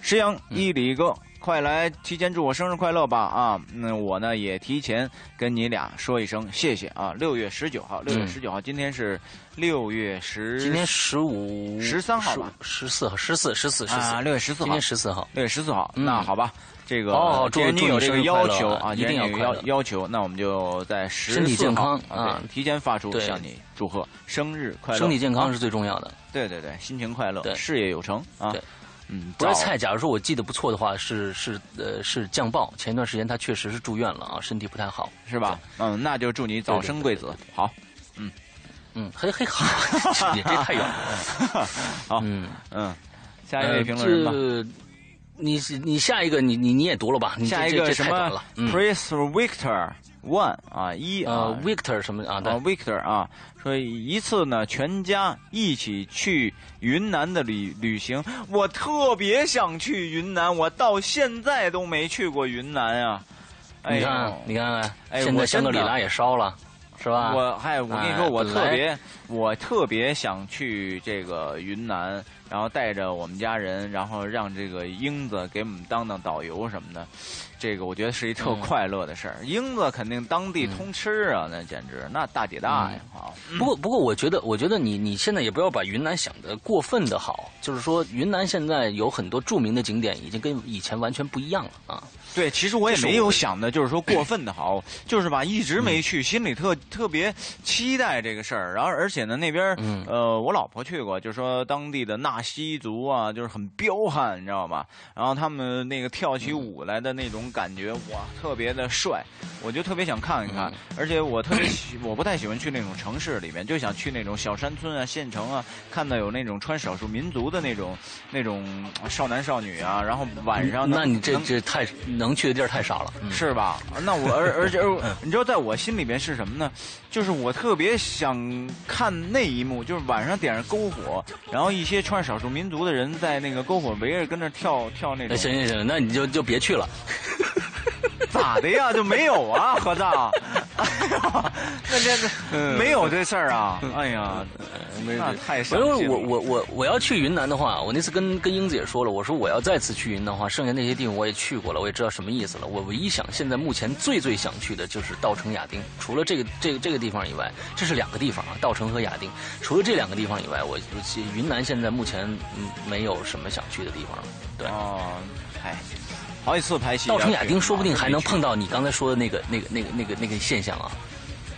[SPEAKER 2] 石阳伊里哥，快来提前祝我生日快乐吧啊！那我呢也提前跟你俩说一声谢谢啊！六月十九号，六月十九号，今天是六月十，
[SPEAKER 1] 今天十五
[SPEAKER 2] 十三号吧？
[SPEAKER 1] 十四号，十四，十四，十四，
[SPEAKER 2] 六月十四号，
[SPEAKER 1] 今天十四号，
[SPEAKER 2] 六月十四号，那好吧。这个
[SPEAKER 1] 哦，祝
[SPEAKER 2] 你有这个要求啊，
[SPEAKER 1] 一定要
[SPEAKER 2] 要要求，那我们就在
[SPEAKER 1] 身体健康啊，
[SPEAKER 2] 提前发出向你祝贺生日快乐。
[SPEAKER 1] 身体健康是最重要的。
[SPEAKER 2] 对对对，心情快乐，
[SPEAKER 1] 对，
[SPEAKER 2] 事业有成啊。嗯，
[SPEAKER 1] 不是菜。假如说我记得不错的话，是是呃是酱爆。前一段时间他确实是住院了啊，身体不太好，
[SPEAKER 2] 是吧？嗯，那就祝你早生贵子。好，嗯
[SPEAKER 1] 嗯，嘿嘿好，你这太远了。
[SPEAKER 2] 好，嗯嗯，下一位评论人吧。
[SPEAKER 1] 你你下一个你你你也读了吧？
[SPEAKER 2] 下一个什
[SPEAKER 1] 么
[SPEAKER 2] ？Prince Victor One 啊一
[SPEAKER 1] 啊 Victor 什么啊？
[SPEAKER 2] 啊 Victor 啊，说一次呢，全家一起去云南的旅旅行。我特别想去云南，我到现在都没去过云南啊！
[SPEAKER 1] 你看你看看，现在香格里拉也烧了，是吧？
[SPEAKER 2] 我嗨，我跟你说，我特别我特别想去这个云南。然后带着我们家人，然后让这个英子给我们当当导游什么的。这个我觉得是一特快乐的事儿。英子肯定当地通吃啊，那简直那大姐大呀！啊，
[SPEAKER 1] 不过不过，我觉得我觉得你你现在也不要把云南想的过分的好，就是说云南现在有很多著名的景点已经跟以前完全不一样了啊。
[SPEAKER 2] 对，其实我也没有想的，就是说过分的好，就是吧，一直没去，心里特特别期待这个事儿。然后，而且呢，那边呃，我老婆去过，就是说当地的纳西族啊，就是很彪悍，你知道吗？然后他们那个跳起舞来的那种感觉，哇，特别的帅，我就特别想看一看。而且我特别喜，我不太喜欢去那种城市里面，就想去那种小山村啊、县城啊，看到有那种穿少数民族的那种那种少男少女啊，然后晚上
[SPEAKER 1] 那你这这太。能去的地儿太少了，
[SPEAKER 2] 是吧？那我而而且，你知道，在我心里边是什么呢？就是我特别想看那一幕，就是晚上点上篝火，然后一些穿少数民族的人在那个篝火围着跟那跳跳那种。
[SPEAKER 1] 行行行，那你就就别去了。
[SPEAKER 2] 咋的呀？就没有啊，合账。那这这没有这事儿啊？哎呀，那太伤
[SPEAKER 1] 心了。我我我我要去云南的话，我那次跟跟英子也说了，我说我要再次去云南的话，剩下那些地方我也去过了，我也知道什么意思了。我唯一想现在目前最最想去的就是稻城亚丁。除了这个这个这个地方以外，这是两个地方啊，稻城和亚丁。除了这两个地方以外，我云南现在目前没有什么想去的地方了。对
[SPEAKER 2] 哦，哎。好几次拍戏，
[SPEAKER 1] 稻城亚丁说不定还能碰到你刚才说的那个、那个、那个、那个、那个现象啊，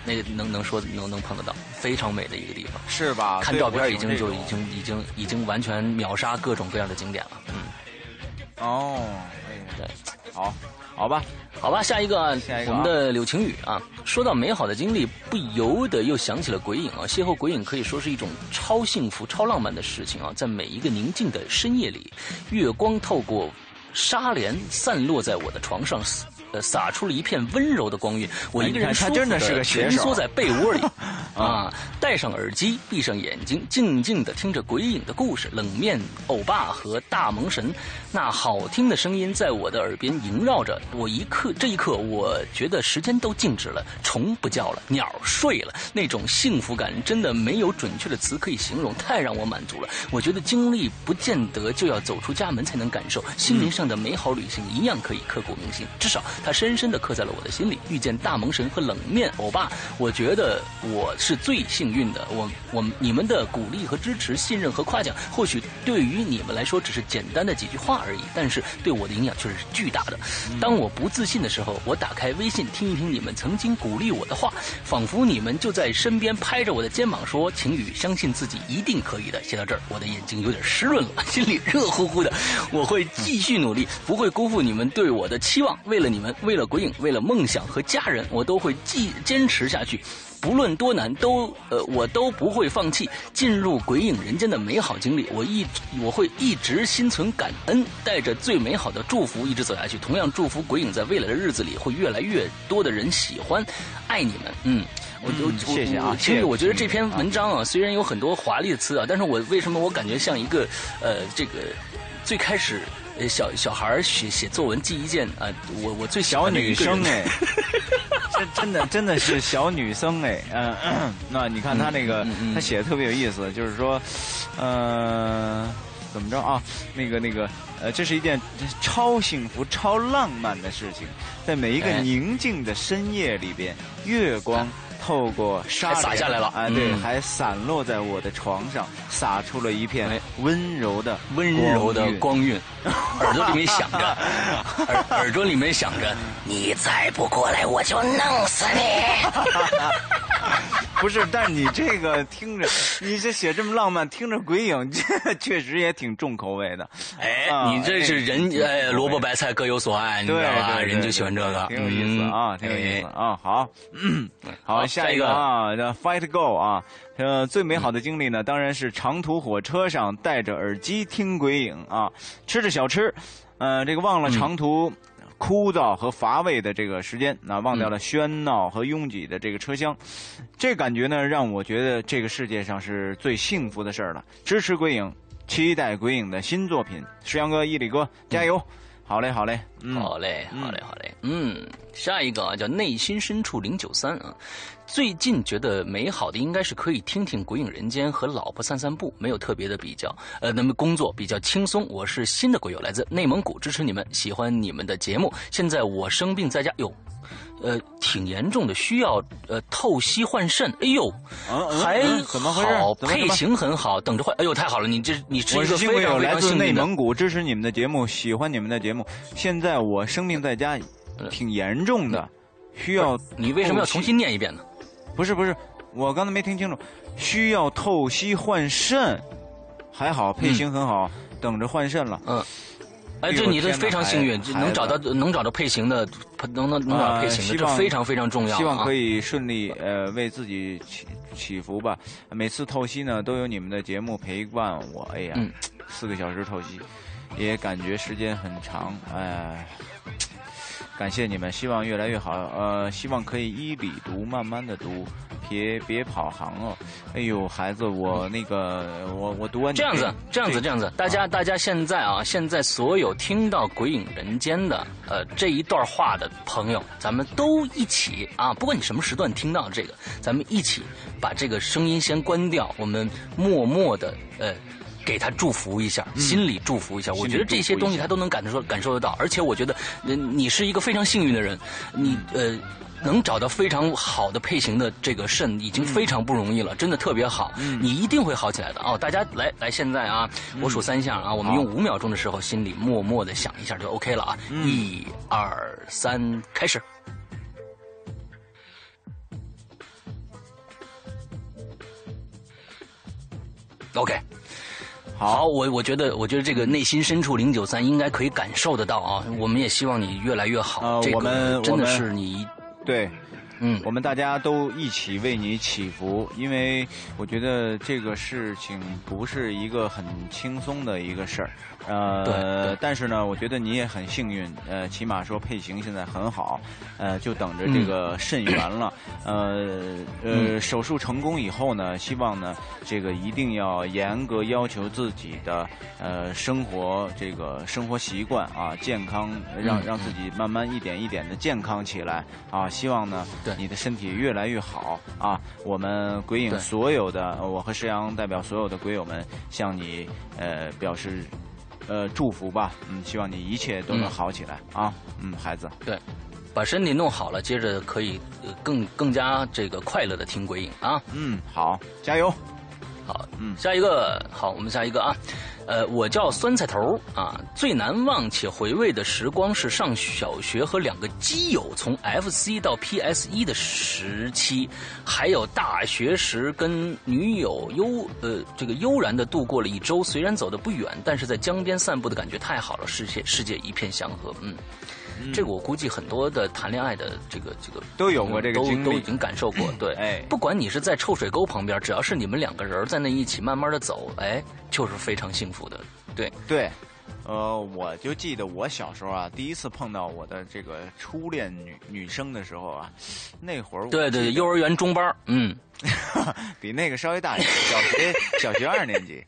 [SPEAKER 1] 那个能能说能能碰得到，非常美的一个地方，
[SPEAKER 2] 是吧？
[SPEAKER 1] 看照片已经就已经已经已经完全秒杀各种各样的景点了，嗯。
[SPEAKER 2] 哦，
[SPEAKER 1] 对，
[SPEAKER 2] 好，好吧，
[SPEAKER 1] 好吧，下一个，
[SPEAKER 2] 下一个，
[SPEAKER 1] 我们的柳晴雨啊，说到美好的经历，不由得又想起了鬼影啊，邂逅鬼影可以说是一种超幸福、超浪漫的事情啊，在每一个宁静的深夜里，月光透过。纱帘散落在我的床上。洒出了一片温柔的光晕，我一个人舒服的蜷缩在被窝里，啊，戴上耳机，闭上眼睛，静静的听着鬼影的故事。冷面欧巴和大萌神那好听的声音在我的耳边萦绕着，我一刻这一刻，我觉得时间都静止了，虫不叫了，鸟睡了，那种幸福感真的没有准确的词可以形容，太让我满足了。我觉得经历不见得就要走出家门才能感受，心灵上的美好旅行一样可以刻骨铭心，至少。他深深地刻在了我的心里。遇见大萌神和冷面欧巴，我觉得我是最幸运的。我我你们的鼓励和支持、信任和夸奖，或许对于你们来说只是简单的几句话而已，但是对我的影响却是巨大的。当我不自信的时候，我打开微信听一听你们曾经鼓励我的话，仿佛你们就在身边拍着我的肩膀说：“晴雨，相信自己一定可以的。”写到这儿，我的眼睛有点湿润了，心里热乎乎的。我会继续努力，不会辜负你们对我的期望。为了你们。为了鬼影，为了梦想和家人，我都会继坚持下去，不论多难，都呃，我都不会放弃进入鬼影人间的美好经历。我一我会一直心存感恩，带着最美好的祝福一直走下去。同样祝福鬼影在未来的日子里会越来越多的人喜欢，爱你们。嗯，我就
[SPEAKER 2] 谢谢啊。
[SPEAKER 1] 其实我觉得这篇文章啊，虽然有很多华丽的词啊，但是我为什么我感觉像一个呃，这个最开始。小小孩写写作文记一件啊，我我最
[SPEAKER 2] 小女生哎，真真的真的是小女生哎，嗯，那你看他那个他写的特别有意思，就是说，呃，怎么着啊？那个那个呃，这是一件超幸福、超浪漫的事情，在每一个宁静的深夜里边，月光。透过沙
[SPEAKER 1] 洒下来了，
[SPEAKER 2] 啊，对，还散落在我的床上，洒出了一片温柔的
[SPEAKER 1] 温柔的光晕，耳朵里面想着，耳耳朵里面想着，你再不过来，我就弄死你。
[SPEAKER 2] 不是，但是你这个听着，你这写这么浪漫，听着鬼影，这确实也挺重口味的。
[SPEAKER 1] 哎，你这是人哎，萝卜白菜各有所爱，你知道吧？人就喜欢这个，
[SPEAKER 2] 挺有意思啊，挺有意思啊。好，好，下一个啊，叫 Fight Go 啊。呃，最美好的经历呢，当然是长途火车上戴着耳机听鬼影啊，吃着小吃，呃，这个忘了长途。枯燥和乏味的这个时间，那忘掉了喧闹和拥挤的这个车厢，这感觉呢，让我觉得这个世界上是最幸福的事儿了。支持鬼影，期待鬼影的新作品。石阳哥、伊里哥，加油！好嘞，好嘞，嗯，
[SPEAKER 1] 好嘞，好嘞，好嘞，嗯，下一个啊，叫内心深处零九三啊。最近觉得美好的应该是可以听听《鬼影人间》和老婆散散步，没有特别的比较。呃，那么工作比较轻松。我是新的鬼友，来自内蒙古，支持你们，喜欢你们的节目。现在我生病在家，哟，呃，挺严重的，需要呃透析换肾。哎呦，还
[SPEAKER 2] 怎么回事？
[SPEAKER 1] 配型很好，等着换。哎呦，太好了，你这你是
[SPEAKER 2] 一
[SPEAKER 1] 个非常
[SPEAKER 2] 来自内蒙古，支持你们的节目，喜欢你们的节目。现在我生病在家，挺严重的，需要。
[SPEAKER 1] 你为什么要重新念一遍呢？
[SPEAKER 2] 不是不是，我刚才没听清楚，需要透析换肾，还好配型很好，等着换肾了。
[SPEAKER 1] 嗯，哎，这你这非常幸运，能找到能找到配型的，能能能找到配型的，这非常非常重要。
[SPEAKER 2] 希望可以顺利呃为自己祈祈福吧。每次透析呢都有你们的节目陪伴我，哎呀，四个小时透析，也感觉时间很长，哎。感谢你们，希望越来越好。呃，希望可以依理读，慢慢的读，别别跑行了。哎呦，孩子，我那个，我我读完
[SPEAKER 1] 这样子，这样子，这样子。大家大家现在啊，现在所有听到《鬼影人间》的呃这一段话的朋友，咱们都一起啊，不管你什么时段听到这个，咱们一起把这个声音先关掉，我们默默的呃。给他祝福一下，心里祝福一下。我觉得这些东西他都能感受感受得到，而且我觉得，你是一个非常幸运的人，你呃能找到非常好的配型的这个肾，已经非常不容易了，真的特别好。你一定会好起来的哦！大家来来，现在啊，我数三下啊，我们用五秒钟的时候，心里默默的想一下就 OK 了啊！一二三，开始。OK。好，我我觉得，我觉得这个内心深处零九三应该可以感受得到啊。我们也希望你越来越好。
[SPEAKER 2] 我们
[SPEAKER 1] 真的是你
[SPEAKER 2] 对。
[SPEAKER 1] 嗯，
[SPEAKER 2] 我们大家都一起为你祈福，因为我觉得这个事情不是一个很轻松的一个事儿，
[SPEAKER 1] 呃，
[SPEAKER 2] 但是呢，我觉得你也很幸运，呃，起码说配型现在很好，呃，就等着这个肾源了，呃呃，手术成功以后呢，希望呢，这个一定要严格要求自己的呃生活这个生活习惯啊，健康，让让自己慢慢一点一点的健康起来啊，希望呢。
[SPEAKER 1] 对，
[SPEAKER 2] 你的身体越来越好啊！我们鬼影所有的，我和石阳代表所有的鬼友们向你呃表示呃祝福吧。嗯，希望你一切都能好起来啊！嗯，孩子，
[SPEAKER 1] 对，把身体弄好了，接着可以更更加这个快乐的听鬼影啊！
[SPEAKER 2] 嗯，好，加油！
[SPEAKER 1] 好，嗯，下一个，好，我们下一个啊。呃，我叫酸菜头啊。最难忘且回味的时光是上小学和两个基友从 FC 到 PS 一的时期，还有大学时跟女友悠呃这个悠然的度过了一周。虽然走的不远，但是在江边散步的感觉太好了，世界世界一片祥和。嗯。这个我估计很多的谈恋爱的这个这个
[SPEAKER 2] 都有过这个
[SPEAKER 1] 经历，都已经感受过。对，
[SPEAKER 2] 哎，
[SPEAKER 1] 不管你是在臭水沟旁边，只要是你们两个人在那一起慢慢的走，哎，就是非常幸福的。对
[SPEAKER 2] 对。呃，我就记得我小时候啊，第一次碰到我的这个初恋女女生的时候啊，那会儿
[SPEAKER 1] 对对，幼儿园中班，嗯，
[SPEAKER 2] 比那个稍微大一点，小学 小学二年级。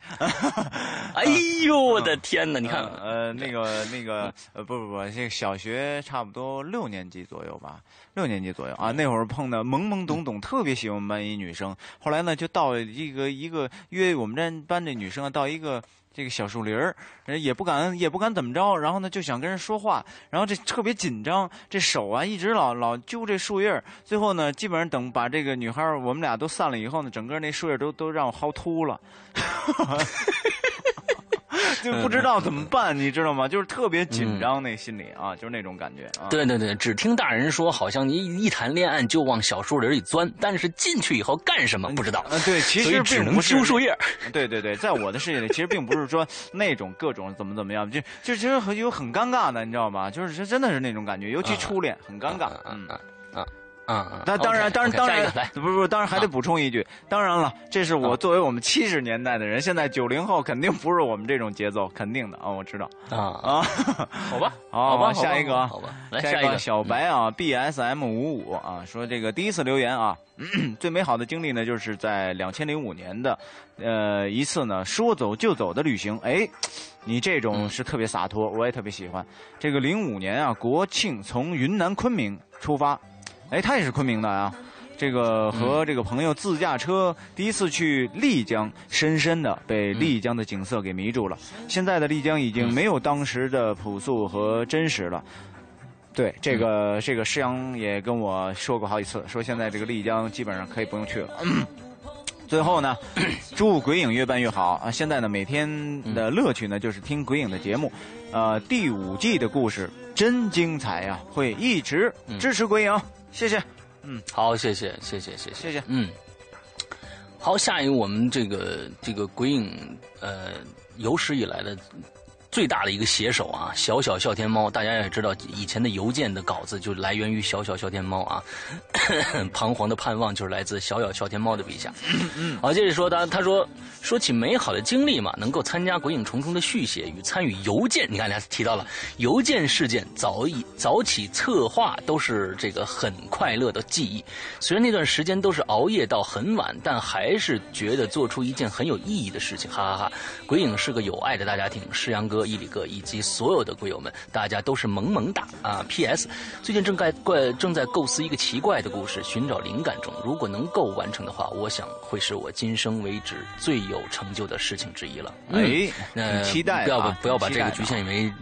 [SPEAKER 1] 哎呦，我的天哪！你看，
[SPEAKER 2] 呃，那个那个呃，不不不，这个小学差不多六年级左右吧，六年级左右啊，那会儿碰到懵懵懂懂，特别喜欢我们班一女生。后来呢，就到一个一个约我们这班这女生啊，到一个。这个小树林儿，也不敢也不敢怎么着，然后呢就想跟人说话，然后这特别紧张，这手啊一直老老揪这树叶最后呢基本上等把这个女孩我们俩都散了以后呢，整个那树叶都都让我薅秃了。就不知道怎么办，你知道吗？就是特别紧张，那心里啊，就是那种感觉啊。
[SPEAKER 1] 对对对，只听大人说，好像你一谈恋爱就往小树林里钻，但是进去以后干什么不知道。
[SPEAKER 2] 嗯，对，其实
[SPEAKER 1] 只能揪树叶。
[SPEAKER 2] 对对对，在我的世界里，其实并不是说那种各种怎么怎么样，就就其实很有很尴尬的，你知道吗？就是真的是那种感觉，尤其初恋很尴尬。
[SPEAKER 1] 嗯嗯。嗯嗯。
[SPEAKER 2] 那当然，当然，当然，
[SPEAKER 1] 来，
[SPEAKER 2] 不不不，当然还得补充一句，当然了，这是我作为我们七十年代的人，现在九零后肯定不是我们这种节奏，肯定的啊，我知道。
[SPEAKER 1] 啊。
[SPEAKER 2] 啊，
[SPEAKER 1] 好吧，
[SPEAKER 2] 好
[SPEAKER 1] 吧，
[SPEAKER 2] 下一个啊，
[SPEAKER 1] 好吧，来
[SPEAKER 2] 下
[SPEAKER 1] 一个
[SPEAKER 2] 小白啊，B S M 五五啊，说这个第一次留言啊，最美好的经历呢，就是在两千零五年的，呃，一次呢说走就走的旅行，哎。你这种是特别洒脱，我也特别喜欢。这个零五年啊，国庆从云南昆明出发，哎，他也是昆明的啊。这个和这个朋友自驾车第一次去丽江，深深的被丽江的景色给迷住了。现在的丽江已经没有当时的朴素和真实了。对，这个这个施阳也跟我说过好几次，说现在这个丽江基本上可以不用去了。最后呢，祝鬼影越办越好啊！现在呢，每天的乐趣呢就是听鬼影的节目，呃，第五季的故事真精彩呀，会一直支持鬼影，谢谢。
[SPEAKER 1] 嗯，好，谢谢，谢谢，谢谢，
[SPEAKER 2] 谢谢。
[SPEAKER 1] 嗯，好，下一个我们这个这个鬼影呃有史以来的。最大的一个写手啊，小小笑天猫，大家也知道，以前的邮件的稿子就来源于小小笑天猫啊，彷徨的盼望就是来自小小笑天猫的笔下。好，接着说他，他说说起美好的经历嘛，能够参加《鬼影重重》的续写与参与邮件，你看，他提到了邮件事件，早已早起策划都是这个很快乐的记忆。虽然那段时间都是熬夜到很晚，但还是觉得做出一件很有意义的事情，哈哈哈！鬼影是个有爱的大家庭，世阳哥。伊里哥以及所有的龟友们，大家都是萌萌哒啊！P.S. 最近正在怪正在构思一个奇怪的故事，寻找灵感中。如果能够完成的话，我想会是我今生为止最有成就的事情之一了。
[SPEAKER 2] 哎，
[SPEAKER 1] 那
[SPEAKER 2] 期待，
[SPEAKER 1] 不要不要把这个局限为，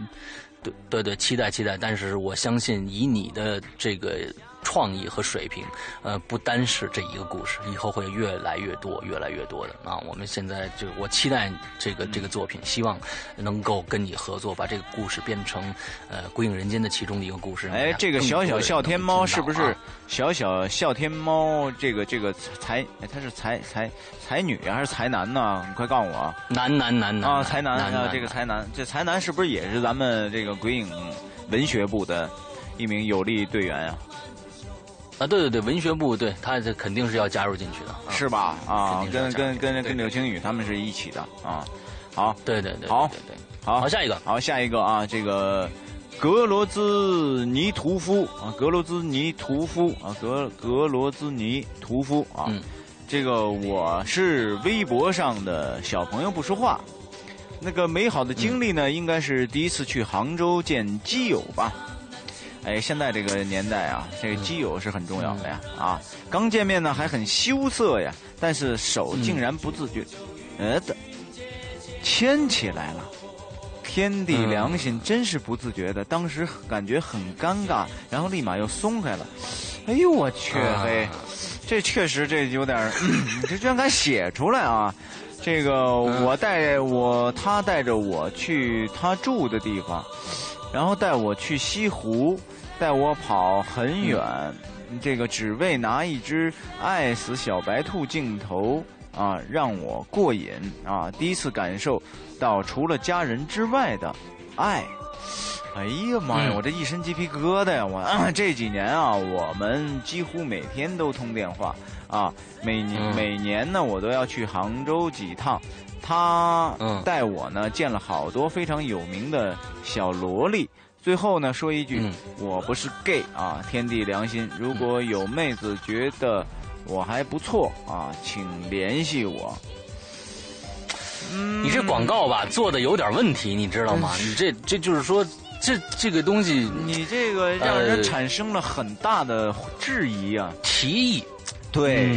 [SPEAKER 1] 对对对，期待期待。但是我相信，以你的这个。创意和水平，呃，不单是这一个故事，以后会越来越多，越来越多的啊！我们现在就我期待这个这个作品，希望能够跟你合作，把这个故事变成呃《鬼影人间》的其中的一个故事。
[SPEAKER 2] 哎，这个小小笑天猫是不是小小笑天猫？这个这个才，他是才才才女还是才男呢？你快告诉我！
[SPEAKER 1] 男男男男
[SPEAKER 2] 啊，才男
[SPEAKER 1] 啊，
[SPEAKER 2] 这个才男，这才男是不是也是咱们这个鬼影文学部的一名有力队员啊？
[SPEAKER 1] 啊，对对对，文学部对他这肯定是要加入进去的，
[SPEAKER 2] 是吧？啊，跟跟跟跟柳青雨他们是一起的啊。好，
[SPEAKER 1] 对对对，
[SPEAKER 2] 好，
[SPEAKER 1] 对对，
[SPEAKER 2] 好，
[SPEAKER 1] 好，下一个，
[SPEAKER 2] 好，下一个啊，这个格罗兹尼屠夫啊，格罗兹尼屠夫啊，格格罗兹尼屠夫啊，这个我是微博上的小朋友不说话，那个美好的经历呢，应该是第一次去杭州见基友吧。哎，现在这个年代啊，这个基友是很重要的呀！啊，刚见面呢还很羞涩呀，但是手竟然不自觉，呃的牵起来了。天地良心，真是不自觉的，当时感觉很尴尬，然后立马又松开了。哎呦我去，嘿，这确实这有点，你 这居然敢写出来啊！这个我带我他带着我去他住的地方，然后带我去西湖。带我跑很远，这个只为拿一只爱死小白兔镜头啊，让我过瘾啊！第一次感受到除了家人之外的爱。哎呀妈呀，我这一身鸡皮疙瘩呀！我 这几年啊，我们几乎每天都通电话啊，每年每年呢，我都要去杭州几趟。他带我呢见了好多非常有名的小萝莉。最后呢，说一句，我不是 gay 啊，天地良心，如果有妹子觉得我还不错啊，请联系我。
[SPEAKER 1] 你这广告吧做的有点问题，你知道吗？你这这就是说，这这个东西，
[SPEAKER 2] 你这个让人产生了很大的质疑啊，
[SPEAKER 1] 提议，
[SPEAKER 2] 对，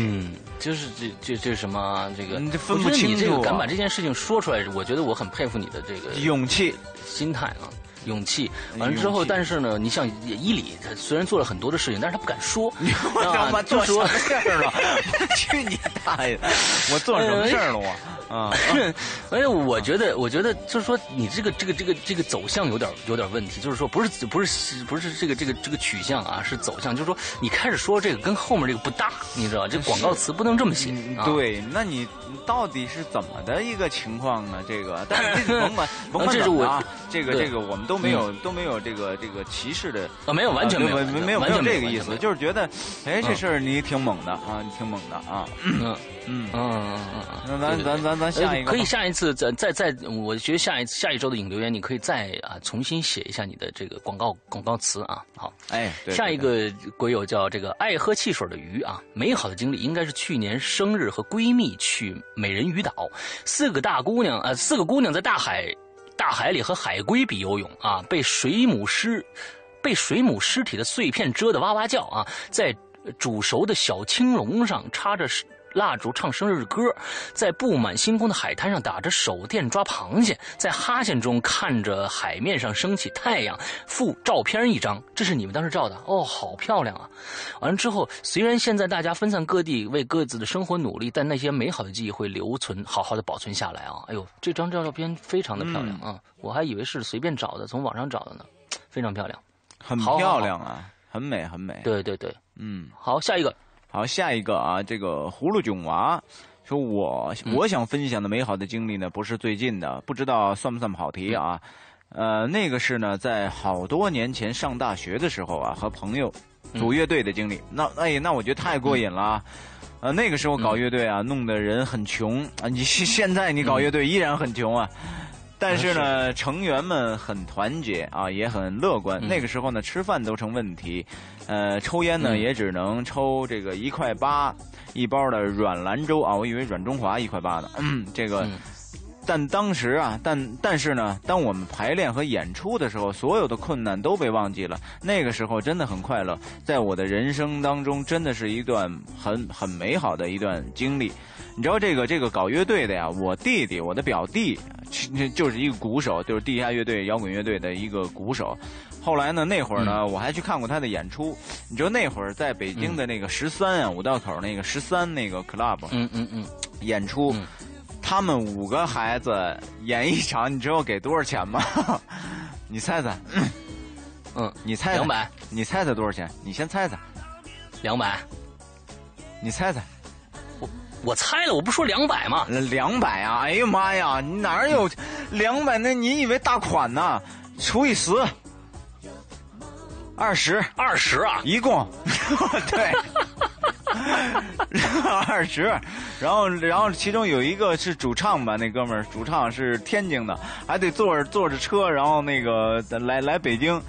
[SPEAKER 1] 就是这这这什么这个，
[SPEAKER 2] 你这分不清楚，
[SPEAKER 1] 你这个敢把这件事情说出来，我觉得我很佩服你的这个
[SPEAKER 2] 勇气、
[SPEAKER 1] 心态啊。勇气完了之后，但是呢，你像伊里，他虽然做了很多的事情，但是他不敢说。
[SPEAKER 2] 我他妈做什么事儿了？去你大爷！我做什么事儿了？我啊，
[SPEAKER 1] 而且我觉得，我觉得就是说，你这个这个这个这个走向有点有点问题，就是说不是不是不是这个这个这个取向啊，是走向，就是说你开始说这个跟后面这个不搭，你知道这广告词不能这么写。
[SPEAKER 2] 对，那你到底是怎么的一个情况呢？这个，但是 甭管甭管
[SPEAKER 1] 怎么
[SPEAKER 2] 啊，这个这个我们都没有都没有这个这个歧视的
[SPEAKER 1] 啊，没有完全没有
[SPEAKER 2] 没有
[SPEAKER 1] 没有
[SPEAKER 2] 这个意思，就是觉得哎这事儿你挺猛的啊，你挺猛的啊。
[SPEAKER 1] 嗯嗯嗯嗯嗯，
[SPEAKER 2] 那咱咱咱咱下一个
[SPEAKER 1] 可以下一次再再再，我觉得下一次下一周的引留言，你可以再啊重新写一下你的这个广告广告词啊。好，
[SPEAKER 2] 哎，
[SPEAKER 1] 下一个鬼友叫这个爱喝汽水的鱼啊，美好的经历应该是去年生日和闺蜜去美人鱼岛，四个大姑娘呃四个姑娘在大海大海里和海龟比游泳啊，被水母尸被水母尸体的碎片蛰得哇哇叫啊，在。煮熟的小青龙上插着蜡烛唱生日歌，在布满星空的海滩上打着手电抓螃蟹，在哈欠中看着海面上升起太阳。附照片一张，这是你们当时照的哦，好漂亮啊！完了之后，虽然现在大家分散各地为各自的生活努力，但那些美好的记忆会留存，好好的保存下来啊！哎呦，这张照片非常的漂亮啊！我还以为是随便找的，从网上找的呢，非常漂亮，
[SPEAKER 2] 很漂亮啊，很美很美。
[SPEAKER 1] 对对对。嗯，好，下一个，
[SPEAKER 2] 好，下一个啊，这个葫芦囧娃说，我我想分享的美好的经历呢，不是最近的，不知道算不算跑题啊？呃，那个是呢，在好多年前上大学的时候啊，和朋友组乐队的经历。那哎，那我觉得太过瘾了。呃，那个时候搞乐队啊，弄得人很穷啊。你现在你搞乐队依然很穷啊。但是呢，成员们很团结啊，也很乐观。那个时候呢，吃饭都成问题，呃，抽烟呢也只能抽这个一块八一包的软兰州啊，我以为软中华一块八呢。这个，但当时啊，但但是呢，当我们排练和演出的时候，所有的困难都被忘记了。那个时候真的很快乐，在我的人生当中，真的是一段很很美好的一段经历。你知道这个这个搞乐队的呀，我弟弟，我的表弟。就是一个鼓手，就是地下乐队、摇滚乐队的一个鼓手。后来呢，那会儿呢，我还去看过他的演出。你知道那会儿在北京的那个十三啊，五道口那个十三那个 club，
[SPEAKER 1] 嗯嗯嗯，
[SPEAKER 2] 演出，他们五个孩子演一场，你知道给多少钱吗？你猜猜？
[SPEAKER 1] 嗯，
[SPEAKER 2] 你猜
[SPEAKER 1] 两百？
[SPEAKER 2] 你猜猜多少钱？你先猜猜。
[SPEAKER 1] 两百？
[SPEAKER 2] 你猜猜？
[SPEAKER 1] 我猜了，我不说两百吗？
[SPEAKER 2] 两百啊！哎呀妈呀，你哪有两百？那你以为大款呢？除以十，二十，
[SPEAKER 1] 二十啊！
[SPEAKER 2] 一共，对，二十。然后，然后其中有一个是主唱吧？那哥们儿主唱是天津的，还得坐着坐着车，然后那个来来北京。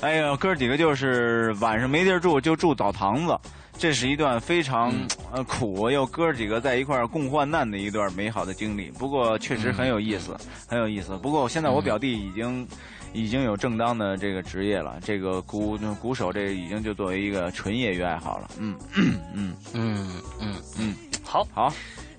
[SPEAKER 2] 哎呀，哥几个就是晚上没地儿住，就住澡堂子。这是一段非常呃苦又哥几个在一块共患难的一段美好的经历，不过确实很有意思，很有意思。不过现在我表弟已经已经有正当的这个职业了，这个鼓鼓手这已经就作为一个纯业余爱好了。嗯
[SPEAKER 1] 嗯嗯嗯嗯嗯，好
[SPEAKER 2] 好。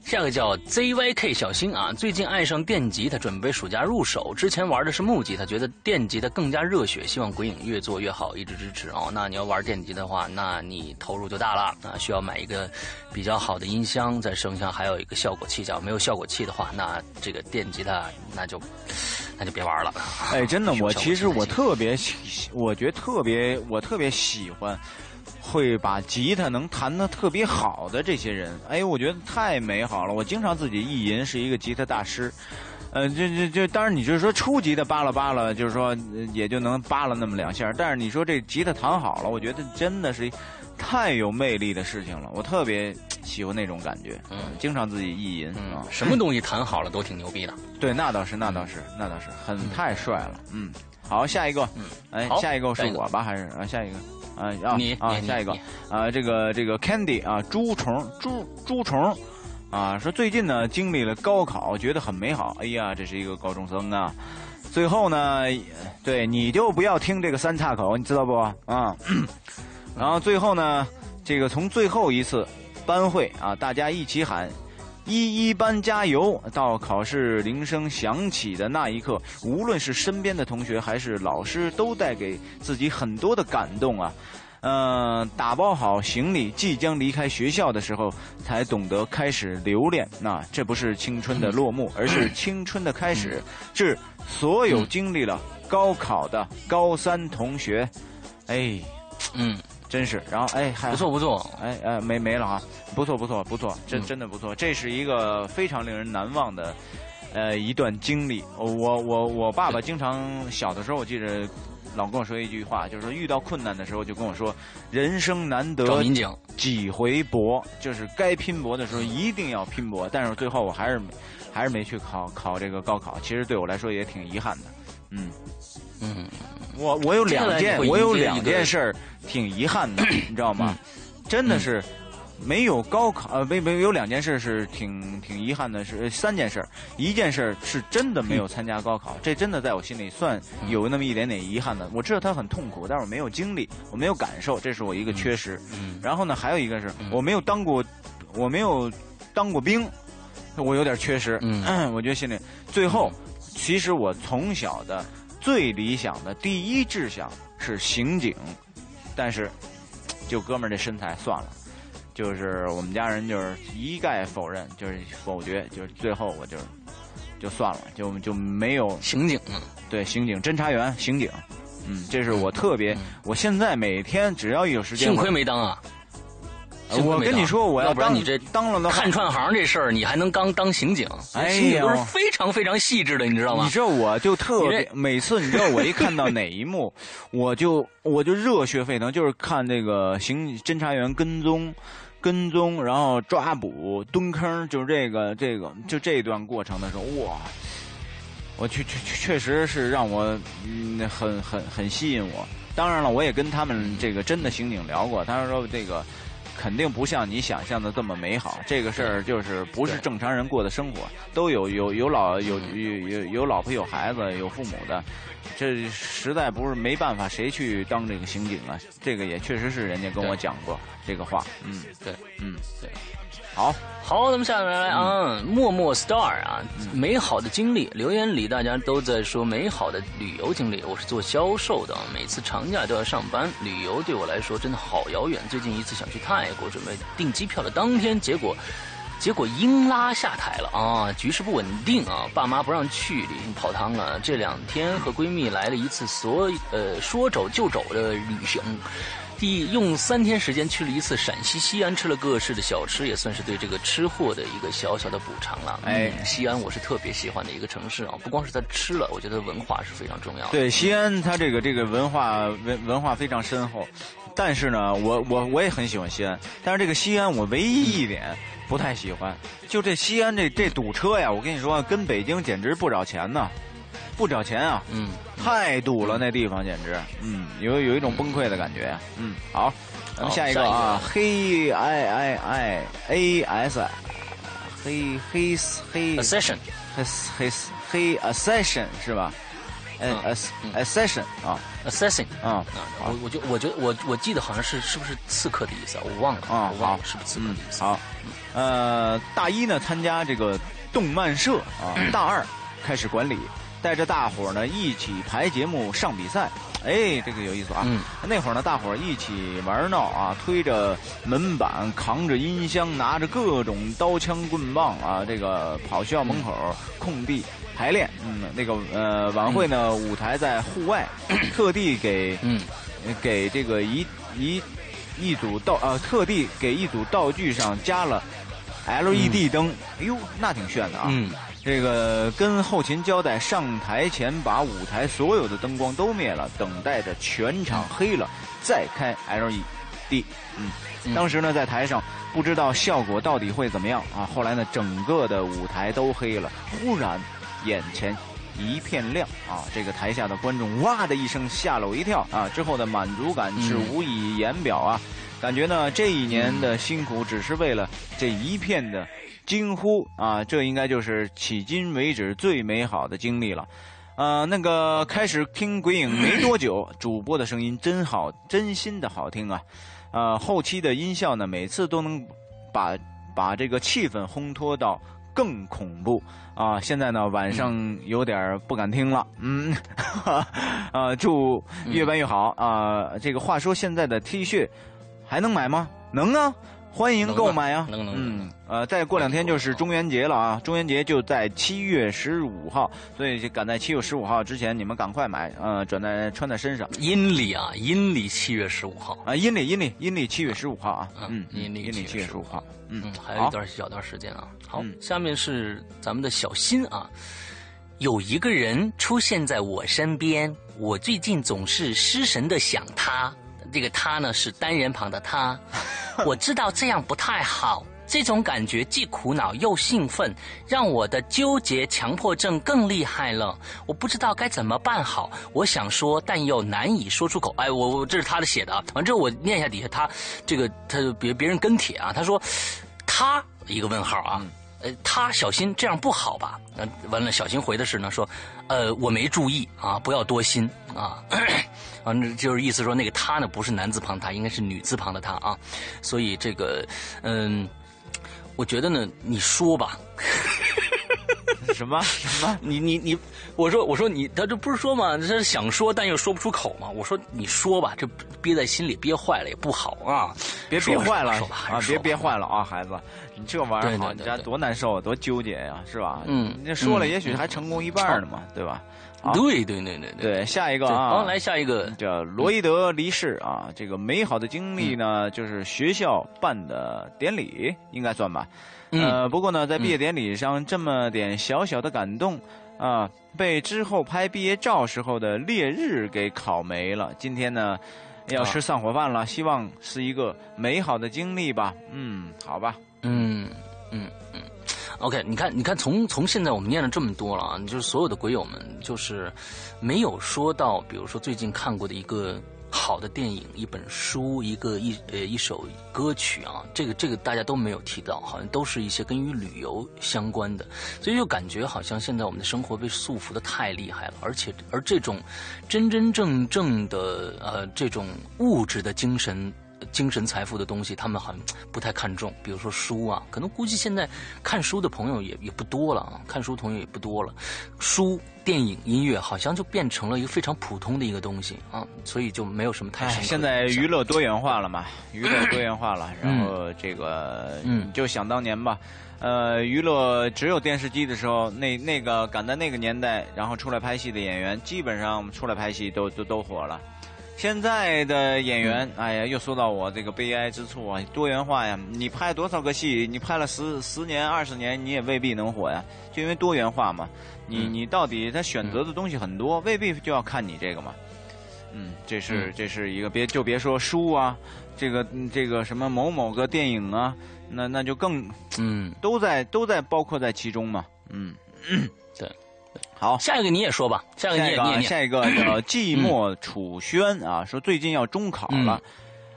[SPEAKER 1] 下个叫 ZYK 小新啊，最近爱上电吉他，准备暑假入手。之前玩的是木吉他，觉得电吉他更加热血，希望鬼影越做越好，一直支持哦。那你要玩电吉的话，那你投入就大了啊，需要买一个比较好的音箱，在声箱还有一个效果器。假如没有效果器的话，那这个电吉他那就那就别玩了。
[SPEAKER 2] 哎，真的，我其实我特别喜，我觉得特别，我特别喜欢。会把吉他能弹得特别好的这些人，哎，我觉得太美好了。我经常自己意淫是一个吉他大师，呃，就就就，当然你就是说初级的扒拉扒拉，就是说也就能扒拉那么两下。但是你说这吉他弹好了，我觉得真的是太有魅力的事情了。我特别喜欢那种感觉，嗯，经常自己意淫啊。
[SPEAKER 1] 什么东西弹好了都挺牛逼的。
[SPEAKER 2] 对，那倒是，那倒是，那倒是，很太帅了。嗯，好，下一个，嗯，哎，下一个是我吧？还是啊，下一个？啊啊啊！下一个啊，这个这个 Candy 啊，猪虫猪猪虫啊，说最近呢经历了高考，觉得很美好。哎呀，这是一个高中生啊。最后呢，对你就不要听这个三岔口，你知道不啊？然后最后呢，这个从最后一次班会啊，大家一起喊一一班加油，到考试铃声响起的那一刻，无论是身边的同学还是老师，都带给自己很多的感动啊。嗯，打包好行李，即将离开学校的时候，才懂得开始留恋。那这不是青春的落幕，而是青春的开始。致所有经历了高考的高三同学，哎，
[SPEAKER 1] 嗯，
[SPEAKER 2] 真是。然后哎，还
[SPEAKER 1] 不错不错，
[SPEAKER 2] 哎哎没没了啊，不错不错不错，真真的不错。这是一个非常令人难忘的，呃一段经历。我我我爸爸经常小的时候，我记着。老跟我说一句话，就是说遇到困难的时候就跟我说，人生难得几回搏，就是该拼搏的时候一定要拼搏。但是最后我还是还是没去考考这个高考，其实对我来说也挺遗憾的。嗯嗯，我我有两件我有两件事儿挺遗憾的，你知道吗？真的是。没有高考，呃，没没有两件事是挺挺遗憾的，是三件事。一件事是真的没有参加高考，这真的在我心里算有那么一点点遗憾的。我知道他很痛苦，但是我没有经历，我没有感受，这是我一个缺失。然后呢，还有一个是我没有当过，我没有当过兵，我有点缺失。嗯，我觉得心里最后，其实我从小的最理想的第一志向是刑警，但是 就哥们儿这身材算了。就是我们家人就是一概否认，就是否决，就是最后我就就算了，就就没有
[SPEAKER 1] 刑警，
[SPEAKER 2] 对刑警、侦查员、刑警，嗯，这是我特别，我现在每天只要一有时间，
[SPEAKER 1] 幸亏没当啊。
[SPEAKER 2] 我跟你说，我
[SPEAKER 1] 要不然你
[SPEAKER 2] 这当了
[SPEAKER 1] 看串行这事儿，你还能当当刑警？
[SPEAKER 2] 哎呀，
[SPEAKER 1] 都是非常非常细致的，你知道吗？
[SPEAKER 2] 你知道我就特别每次，你知道我一看到哪一幕，我就我就热血沸腾，就是看那个刑侦查员跟踪。跟踪，然后抓捕、蹲坑，就是这个、这个，就这一段过程的时候，哇！我确确确实是让我嗯很很很吸引我。当然了，我也跟他们这个真的刑警聊过，他说这个肯定不像你想象的这么美好。这个事儿就是不是正常人过的生活，都有有有老有有有有老婆有孩子有父母的。这实在不是没办法，谁去当这个刑警啊？这个也确实是人家跟我讲过这个话。
[SPEAKER 1] 嗯，对，
[SPEAKER 2] 嗯，
[SPEAKER 1] 对。
[SPEAKER 2] 好，
[SPEAKER 1] 好，咱们下面来啊，默默 star 啊，美好的经历留言里大家都在说美好的旅游经历。我是做销售的，每次长假都要上班，旅游对我来说真的好遥远。最近一次想去泰国，准备订机票的当天，结果。结果英拉下台了啊，局势不稳定啊，爸妈不让去，旅行泡汤了。这两天和闺蜜来了一次所呃说走就走的旅行，第用三天时间去了一次陕西西安，吃了各式的小吃，也算是对这个吃货的一个小小的补偿了。哎，西安我是特别喜欢的一个城市啊，不光是它吃了，我觉得文化是非常重要的。
[SPEAKER 2] 对，西安它这个这个文化文文化非常深厚，但是呢，我我我也很喜欢西安，但是这个西安我唯一一点。不太喜欢，就这西安这这堵车呀，我跟你说，跟北京简直不找钱呢，不找钱啊，嗯，太堵了那地方简直，嗯，有有一种崩溃的感觉。呀，嗯，好，咱们下一个啊，黑 i i i a s，黑黑黑
[SPEAKER 1] ，accession，
[SPEAKER 2] 黑黑黑 accession 是吧？嗯，accession 啊
[SPEAKER 1] ，accession 啊，我我就我觉得我我记得好像是是不是刺客的意思啊？我忘了啊，我忘了是不是刺客的意思？
[SPEAKER 2] 好。呃，大一呢参加这个动漫社啊，大二开始管理，带着大伙儿呢一起排节目、上比赛。哎，这个有意思啊！那会儿呢，大伙儿一起玩闹啊，推着门板，扛着音箱，拿着各种刀枪棍棒啊，这个跑学校门口空地排练。嗯，那个呃，晚会呢舞台在户外，特地给嗯给这个一一一组道呃，特地给一组道具上加了。LED 灯，哎呦，那挺炫的啊！嗯，这个跟后勤交代，上台前把舞台所有的灯光都灭了，等待着全场黑了再开 LED。嗯，当时呢在台上不知道效果到底会怎么样啊！后来呢整个的舞台都黑了，忽然眼前一片亮啊！这个台下的观众哇的一声吓了我一跳啊！之后的满足感是无以言表啊！感觉呢，这一年的辛苦只是为了这一片的惊呼啊！这应该就是迄今为止最美好的经历了。呃，那个开始听鬼影没多久，主播的声音真好，真心的好听啊！呃，后期的音效呢，每次都能把把这个气氛烘托到。更恐怖啊！现在呢，晚上有点不敢听了，嗯，啊，祝越办越好啊！这个话说，现在的 T 恤还能买吗？能啊。欢迎购买啊！
[SPEAKER 1] 能能嗯，
[SPEAKER 2] 呃，再过两天就是中元节了啊！中元节就在七月十五号，所以就赶在七月十五号之前，你们赶快买，呃，转在穿在身上。
[SPEAKER 1] 阴历啊，阴历七月十五号
[SPEAKER 2] 啊，阴历阴历阴历七月十五号啊，
[SPEAKER 1] 嗯，阴历
[SPEAKER 2] 阴历七月十五号，
[SPEAKER 1] 嗯，还有一段小段时间啊。好，下面是咱们的小新啊，有一个人出现在我身边，我最近总是失神的想他。这个他呢是单人旁的他，我知道这样不太好，这种感觉既苦恼又兴奋，让我的纠结强迫症更厉害了。我不知道该怎么办好，我想说，但又难以说出口。哎，我我这是他的写的啊，完之后我念一下底下他这个他别别人跟帖啊，他说他一个问号啊。呃，他小心这样不好吧？呃，完了，小新回的是呢，说，呃，我没注意啊，不要多心啊。反正就是意思说，那个他呢不是男字旁他，应该是女字旁的他啊。所以这个，嗯，我觉得呢，你说吧。
[SPEAKER 2] 什么什么？
[SPEAKER 1] 你你你，我说我说你，他这不是说嘛？这是想说但又说不出口嘛？我说你说吧，这憋在心里憋坏了也不好啊！
[SPEAKER 2] 别憋坏了
[SPEAKER 1] 啊！
[SPEAKER 2] 别憋坏了啊，孩子，你这玩意儿好，你家多难受啊，多纠结呀，是吧？嗯，你说了也许还成功一半呢嘛，对吧？
[SPEAKER 1] 对对对对
[SPEAKER 2] 对，下一个啊，
[SPEAKER 1] 来下一个
[SPEAKER 2] 叫罗伊德离世啊，这个美好的经历呢，就是学校办的典礼，应该算吧。呃，不过呢，在毕业典礼上这么点小小的感动，啊，被之后拍毕业照时候的烈日给烤没了。今天呢，要吃散伙饭了，希望是一个美好的经历吧。嗯，好吧。
[SPEAKER 1] 嗯嗯嗯，OK，你看，你看，从从现在我们念了这么多了啊，就是所有的鬼友们，就是没有说到，比如说最近看过的一个。好的电影、一本书、一个一呃一首歌曲啊，这个这个大家都没有提到，好像都是一些跟于旅游相关的，所以就感觉好像现在我们的生活被束缚的太厉害了，而且而这种真真正正的呃这种物质的精神。精神财富的东西，他们很不太看重。比如说书啊，可能估计现在看书的朋友也也不多了啊，看书朋友也不多了。书、电影、音乐，好像就变成了一个非常普通的一个东西啊，所以就没有什么太。
[SPEAKER 2] 现在娱乐多元化了嘛，娱乐多元化了，然后这个，嗯，就想当年吧，呃，娱乐只有电视机的时候，那那个赶在那个年代，然后出来拍戏的演员，基本上出来拍戏都都都火了。现在的演员，哎呀，又说到我这个悲哀之处啊！多元化呀，你拍多少个戏，你拍了十十年、二十年，你也未必能火呀，就因为多元化嘛。你你到底他选择的东西很多，未必就要看你这个嘛。嗯，这是这是一个别就别说书啊，这个这个什么某某个电影啊，那那就更嗯都在都在包括在其中嘛。嗯。好，
[SPEAKER 1] 下一个你也说吧。下一个你也念。
[SPEAKER 2] 下一个 叫寂寞楚轩啊，说最近要中考了，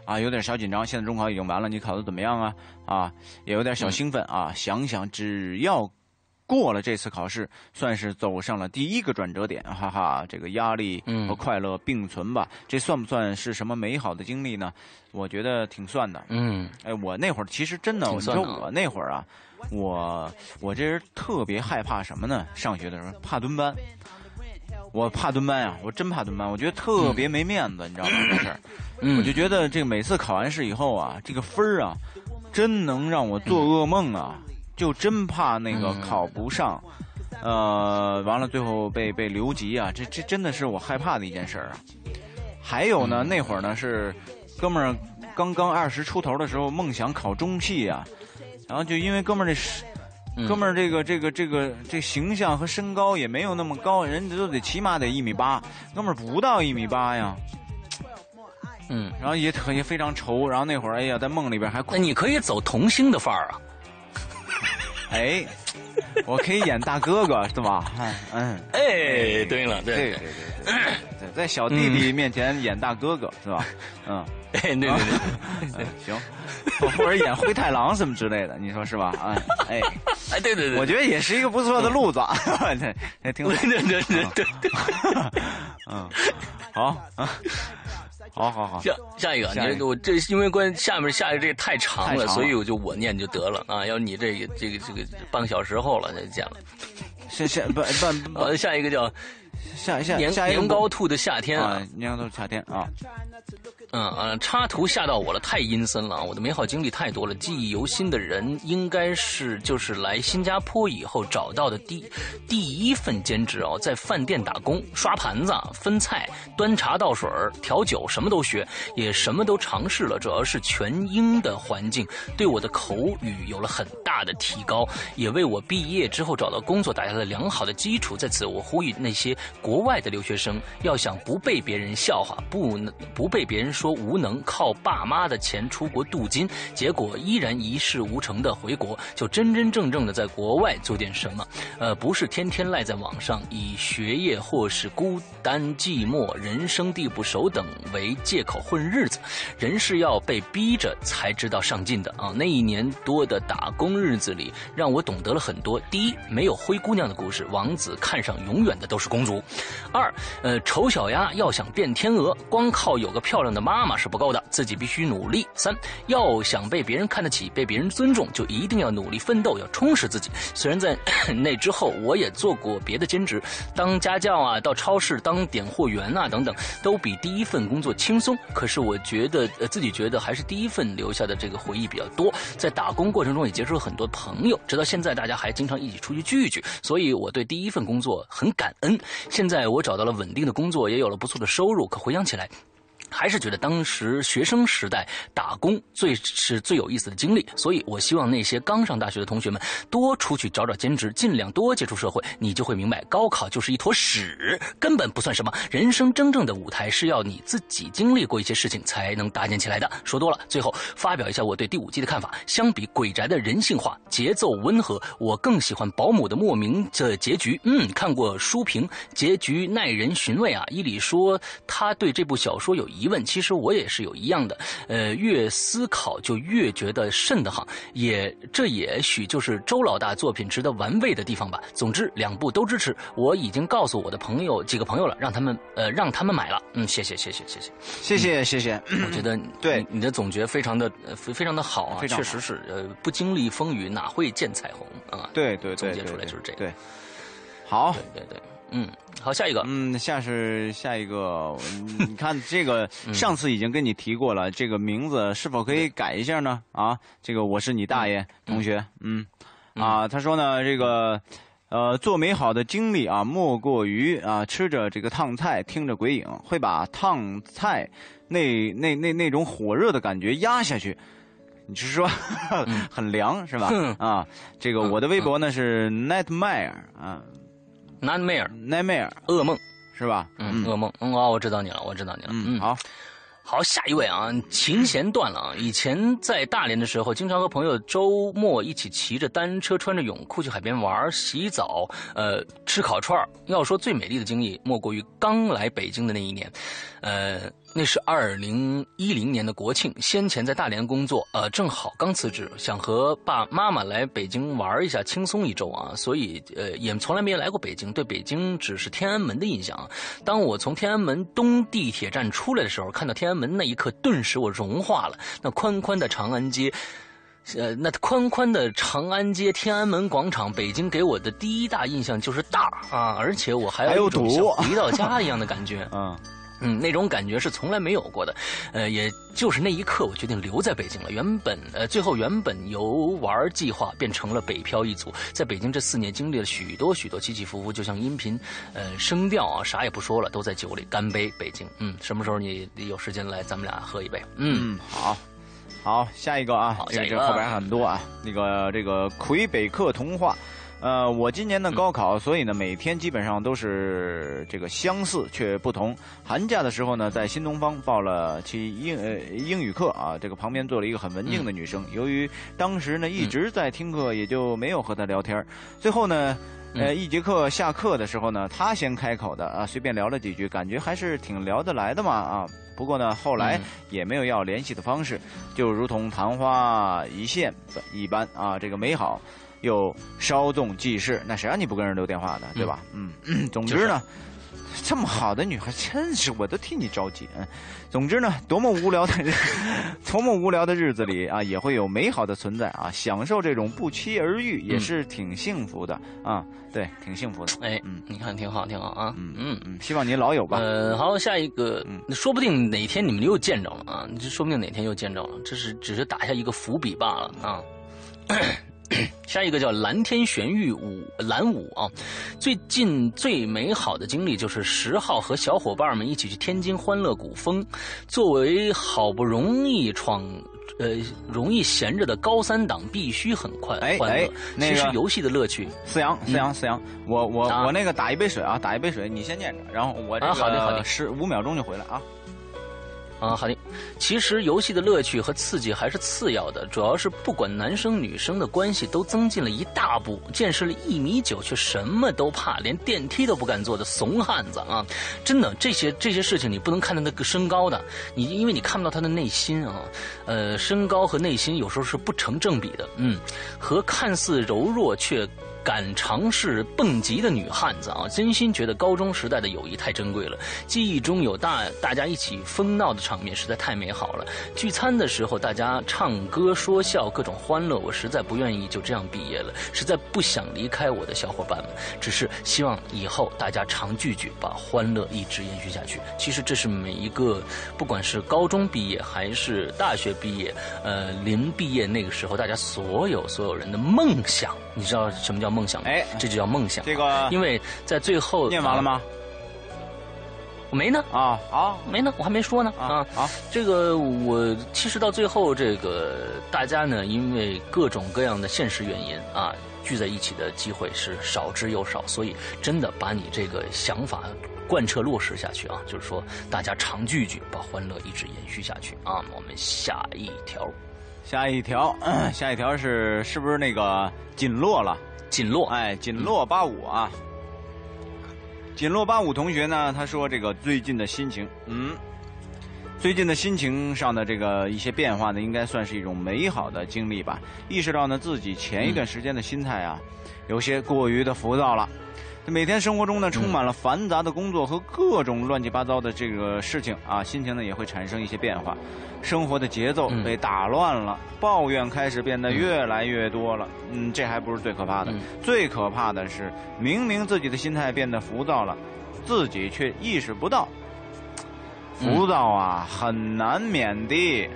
[SPEAKER 2] 啊，有点小紧张。现在中考已经完了，你考的怎么样啊？啊，也有点小兴奋啊。想想只要过了这次考试，算是走上了第一个转折点，哈哈。这个压力和快乐并存吧，这算不算是什么美好的经历呢？我觉得挺算的。嗯，哎，我那会儿其实真的，你说我那会儿啊。我我这人特别害怕什么呢？上学的时候怕蹲班，我怕蹲班呀，我真怕蹲班，我觉得特别没面子，你知道吗？这事儿，我就觉得这个每次考完试以后啊，这个分儿啊，真能让我做噩梦啊，就真怕那个考不上，呃，完了最后被被留级啊，这这真的是我害怕的一件事儿啊。还有呢，那会儿呢是哥们儿刚刚二十出头的时候，梦想考中戏啊。然后就因为哥们儿这，哥们儿这个这个这个这形象和身高也没有那么高，人家都得起码得一米八，哥们儿不到一米八呀。嗯，然后也特也非常愁，然后那会儿哎呀，在梦里边还
[SPEAKER 1] 那你可以走童星的范儿啊。
[SPEAKER 2] 哎，我可以演大哥哥是吧？
[SPEAKER 1] 嗯，哎，对了，
[SPEAKER 2] 对。对对对，在小弟弟面前演大哥哥是吧？嗯。
[SPEAKER 1] 对对对。对，
[SPEAKER 2] 行，或者演灰太狼什么之类的，你说是吧？啊，哎，
[SPEAKER 1] 哎，对对对，
[SPEAKER 2] 我觉得也是一个不错的路子，对，挺
[SPEAKER 1] 对对对对对，
[SPEAKER 2] 嗯，好。啊，好好好，
[SPEAKER 1] 下下一个，
[SPEAKER 2] 下一个。
[SPEAKER 1] 你我这因为关下面下一个这个太长了，
[SPEAKER 2] 长了。
[SPEAKER 1] 所以我就我念就得了啊。要你这个这个这个半个小时后了，再见了。
[SPEAKER 2] 下下不不不
[SPEAKER 1] 好，下一个叫
[SPEAKER 2] 下下
[SPEAKER 1] 年
[SPEAKER 2] 下一个
[SPEAKER 1] 年糕兔的夏天啊。
[SPEAKER 2] 啊，，年糕兔夏天啊，
[SPEAKER 1] 嗯呃，插图吓到我了，太阴森了。我的美好经历太多了，记忆犹新的人应该是就是来新加坡以后找到的第第一份兼职哦，在饭店打工，刷盘子、分菜、端茶倒水、调酒，什么都学，也什么都尝试了。主要是全英的环境对我的口语有了很大的提高，也为我毕业之后找到工作打下了良好的基础。在此，我呼吁那些国外的留学生，要想不被别人笑话，不能不被别人说说无能，靠爸妈的钱出国镀金，结果依然一事无成的回国，就真真正正的在国外做点什么，呃，不是天天赖在网上，以学业或是孤单寂寞、人生地不熟等为借口混日子。人是要被逼着才知道上进的啊！那一年多的打工日子里，让我懂得了很多。第一，没有灰姑娘的故事，王子看上永远的都是公主；二，呃，丑小鸭要想变天鹅，光靠有个漂亮的妈妈妈是不够的，自己必须努力。三，要想被别人看得起，被别人尊重，就一定要努力奋斗，要充实自己。虽然在 那之后，我也做过别的兼职，当家教啊，到超市当点货员啊，等等，都比第一份工作轻松。可是我觉得，呃，自己觉得还是第一份留下的这个回忆比较多。在打工过程中也结识了很多朋友，直到现在大家还经常一起出去聚一聚，所以我对第一份工作很感恩。现在我找到了稳定的工作，也有了不错的收入，可回想起来。还是觉得当时学生时代打工最是最有意思的经历，所以我希望那些刚上大学的同学们多出去找找兼职，尽量多接触社会，你就会明白，高考就是一坨屎，根本不算什么。人生真正的舞台是要你自己经历过一些事情才能搭建起来的。说多了，最后发表一下我对第五季的看法。相比鬼宅的人性化、节奏温和，我更喜欢保姆的莫名的结局。嗯，看过书评，结局耐人寻味啊。伊里说他对这部小说有疑疑问，其实我也是有一样的。呃，越思考就越觉得瘆得慌，也这也许就是周老大作品值得玩味的地方吧。总之，两部都支持。我已经告诉我的朋友几个朋友了，让他们呃让他们买了。嗯，谢谢谢谢谢谢。
[SPEAKER 2] 谢谢谢谢，
[SPEAKER 1] 我觉得
[SPEAKER 2] 对
[SPEAKER 1] 你你的总结非常的呃非非常的好啊，
[SPEAKER 2] 非常好
[SPEAKER 1] 确实是呃不经历风雨哪会见彩虹啊。
[SPEAKER 2] 对对对，
[SPEAKER 1] 总结出来就是这个
[SPEAKER 2] 对，好，
[SPEAKER 1] 对对对，嗯，好，下一个，
[SPEAKER 2] 嗯，下是下一个，嗯你看这个 上次已经跟你提过了，这个名字是否可以改一下呢？啊，这个我是你大爷同学，嗯，啊，他说呢，这个。呃，做美好的经历啊，莫过于啊，吃着这个烫菜，听着鬼影，会把烫菜那那那那种火热的感觉压下去。你是说 很凉是吧？
[SPEAKER 1] 嗯
[SPEAKER 2] 啊，这个我的微博呢是 nightmare 啊
[SPEAKER 1] nightmare
[SPEAKER 2] nightmare
[SPEAKER 1] 噩梦，
[SPEAKER 2] 是吧？
[SPEAKER 1] 嗯，噩梦，嗯，哦，我知道你了，我知道你了，
[SPEAKER 2] 嗯，好，
[SPEAKER 1] 好，下一位啊，琴弦断了啊！以前在大连的时候，经常和朋友周末一起骑着单车，穿着泳裤去海边玩、洗澡，呃，吃烤串儿。要说最美丽的经历，莫过于刚来北京的那一年，呃，那是二零一零年的国庆，先前在大连工作，呃，正好刚辞职，想和爸妈妈来北京玩一下，轻松一周啊，所以呃，也从来没来过北京，对北京只是天安门的印象。当我从天安门东地铁站出来的时候，看到天安门那一刻，顿时我融化了。那宽宽的长安街，呃，那宽宽的长安街、天安门广场，北京给我的第一大印象就是大啊，而且我还
[SPEAKER 2] 还有
[SPEAKER 1] 有一种
[SPEAKER 2] 堵
[SPEAKER 1] 像回到家一样的感觉。
[SPEAKER 2] 嗯，
[SPEAKER 1] 嗯，那种感觉是从来没有过的，呃，也就是那一刻，我决定留在北京了。原本，呃，最后原本游玩计划变成了北漂一族，在北京这四年经历了许多许多起起伏伏，就像音频，呃，声调啊，啥也不说了，都在酒里干杯，北京。嗯，什么时候你有时间来，咱们俩喝一杯？嗯，
[SPEAKER 2] 嗯，好，好，下一个啊，
[SPEAKER 1] 好下一个
[SPEAKER 2] 这个这后边还很多啊，那个这个魁北克童话。呃，我今年的高考，所以呢每天基本上都是这个相似却不同。寒假的时候呢，在新东方报了期英呃英语课啊，这个旁边坐了一个很文静的女生。由于当时呢一直在听课，也就没有和她聊天。最后呢，呃，一节课下课的时候呢，她先开口的啊，随便聊了几句，感觉还是挺聊得来的嘛啊。不过呢，后来
[SPEAKER 1] 嗯
[SPEAKER 2] 也没有要联系的方式，就如同昙花一现一般啊，这个美好又稍纵即逝。那谁让你不跟人留电话的，对吧？嗯，总之呢，这么好的女孩，真是我都替你着急。嗯，总之呢，多么无聊的日，多么无聊的日子里啊，也会有美好的存在啊，享受这种不期而遇，也是挺幸福的啊。对，挺幸福的。
[SPEAKER 1] 哎，嗯，你看挺好，挺好啊。嗯嗯
[SPEAKER 2] 嗯，希望您老有吧。
[SPEAKER 1] 呃，好，下一个，说不定哪天你们又见着了啊，这说不定哪天又见着了，这是只是打下一个伏笔罢了啊。下一个叫蓝天玄玉舞蓝舞啊，最近最美好的经历就是十号和小伙伴们一起去天津欢乐谷风，作为好不容易闯呃容易闲着的高三党，必须很快欢乐。其实游戏的乐趣，
[SPEAKER 2] 思阳思阳思阳，我我我那个打一杯水啊，打一杯水，你先念着，然后我这个
[SPEAKER 1] 好的好的
[SPEAKER 2] 十五秒钟就回来啊。
[SPEAKER 1] 啊，好的。其实游戏的乐趣和刺激还是次要的，主要是不管男生女生的关系都增进了一大步。见识了一米九却什么都怕，连电梯都不敢坐的怂汉子啊！真的，这些这些事情你不能看他那个身高的，你因为你看不到他的内心啊。呃，身高和内心有时候是不成正比的。嗯，和看似柔弱却。敢尝试蹦极的女汉子啊，真心觉得高中时代的友谊太珍贵了。记忆中有大大家一起疯闹的场面，实在太美好了。聚餐的时候，大家唱歌说笑，各种欢乐。我实在不愿意就这样毕业了，实在不想离开我的小伙伴们。只是希望以后大家常聚聚，把欢乐一直延续下去。其实这是每一个，不管是高中毕业还是大学毕业，呃，临毕业那个时候，大家所有所有人的梦想。你知道什么叫？梦想，
[SPEAKER 2] 哎，
[SPEAKER 1] 这就叫梦想。
[SPEAKER 2] 这个，
[SPEAKER 1] 因为在最后
[SPEAKER 2] 念完了吗？
[SPEAKER 1] 我没呢。
[SPEAKER 2] 啊，好，
[SPEAKER 1] 没呢，我还没说呢。啊，
[SPEAKER 2] 好，
[SPEAKER 1] 这个我其实到最后，这个大家呢，因为各种各样的现实原因啊，聚在一起的机会是少之又少，所以真的把你这个想法贯彻落实下去啊，就是说大家常聚聚，把欢乐一直延续下去啊。我们下一条，
[SPEAKER 2] 下一条，下一条是是不是那个锦落了？
[SPEAKER 1] 锦落，
[SPEAKER 2] 哎，锦落八五啊，锦落八五同学呢，他说这个最近的心情，嗯，最近的心情上的这个一些变化呢，应该算是一种美好的经历吧。意识到呢自己前一段时间的心态啊，有些过于的浮躁了。每天生活中呢，充满了繁杂的工作和各种乱七八糟的这个事情啊，心情呢也会产生一些变化。生活的节奏被打乱了，抱怨开始变得越来越多了。嗯，这还不是最可怕的，最可怕的是，明明自己的心态变得浮躁了，自己却意识不到。浮躁啊，很难免的。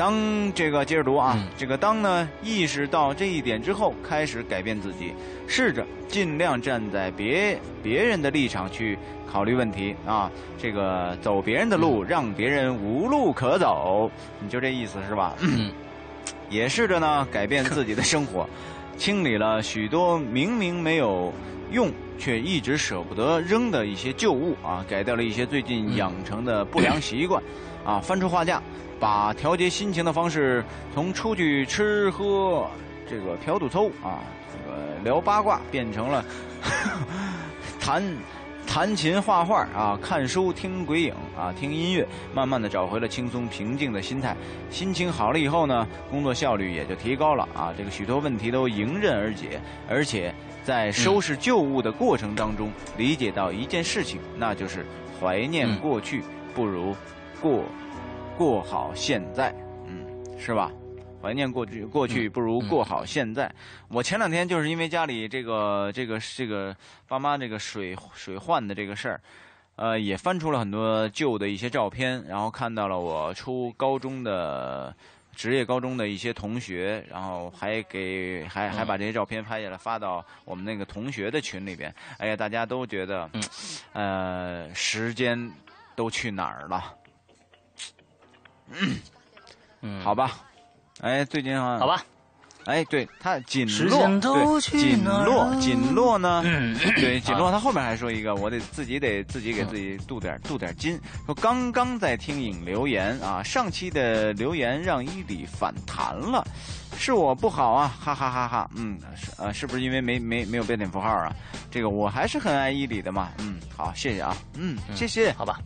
[SPEAKER 2] 当这个接着读啊，这个当呢意识到这一点之后，开始改变自己，试着尽量站在别别人的立场去。考虑问题啊，这个走别人的路，让别人无路可走，你就这意思是吧？嗯，也试着呢改变自己的生活，清理了许多明明没有用却一直舍不得扔的一些旧物啊，改掉了一些最近养成的不良习惯，啊，翻出画架，把调节心情的方式从出去吃喝这个嫖赌抽啊，这个聊八卦变成了 谈。弹琴、画画啊，看书、听鬼影啊，听音乐，慢慢的找回了轻松平静的心态。心情好了以后呢，工作效率也就提高了啊。这个许多问题都迎刃而解，而且在收拾旧物的过程当中，理解到一件事情，那就是怀念过去不如过过好现在，嗯，是吧？怀念过去，过去不如过好现在。我前两天就是因为家里这个这个这个爸妈这个水水患的这个事儿，呃，也翻出了很多旧的一些照片，然后看到了我初高中的职业高中的一些同学，然后还给还还把这些照片拍下来发到我们那个同学的群里边。哎呀，大家都觉得，呃，时间都去哪儿了？嗯，好吧。哎，最近啊，
[SPEAKER 1] 好吧，
[SPEAKER 2] 哎，对他锦落，对锦落，锦落呢？对锦落，他后面还说一个，我得自己得自己给自己镀点镀点金。说刚刚在听影留言啊，上期的留言让伊里反弹了，是我不好啊，哈哈哈哈。嗯，是呃，是不是因为没没没有标点符号啊？这个我还是很爱伊里的嘛。嗯，好，谢谢啊。嗯，谢谢。
[SPEAKER 1] 好吧，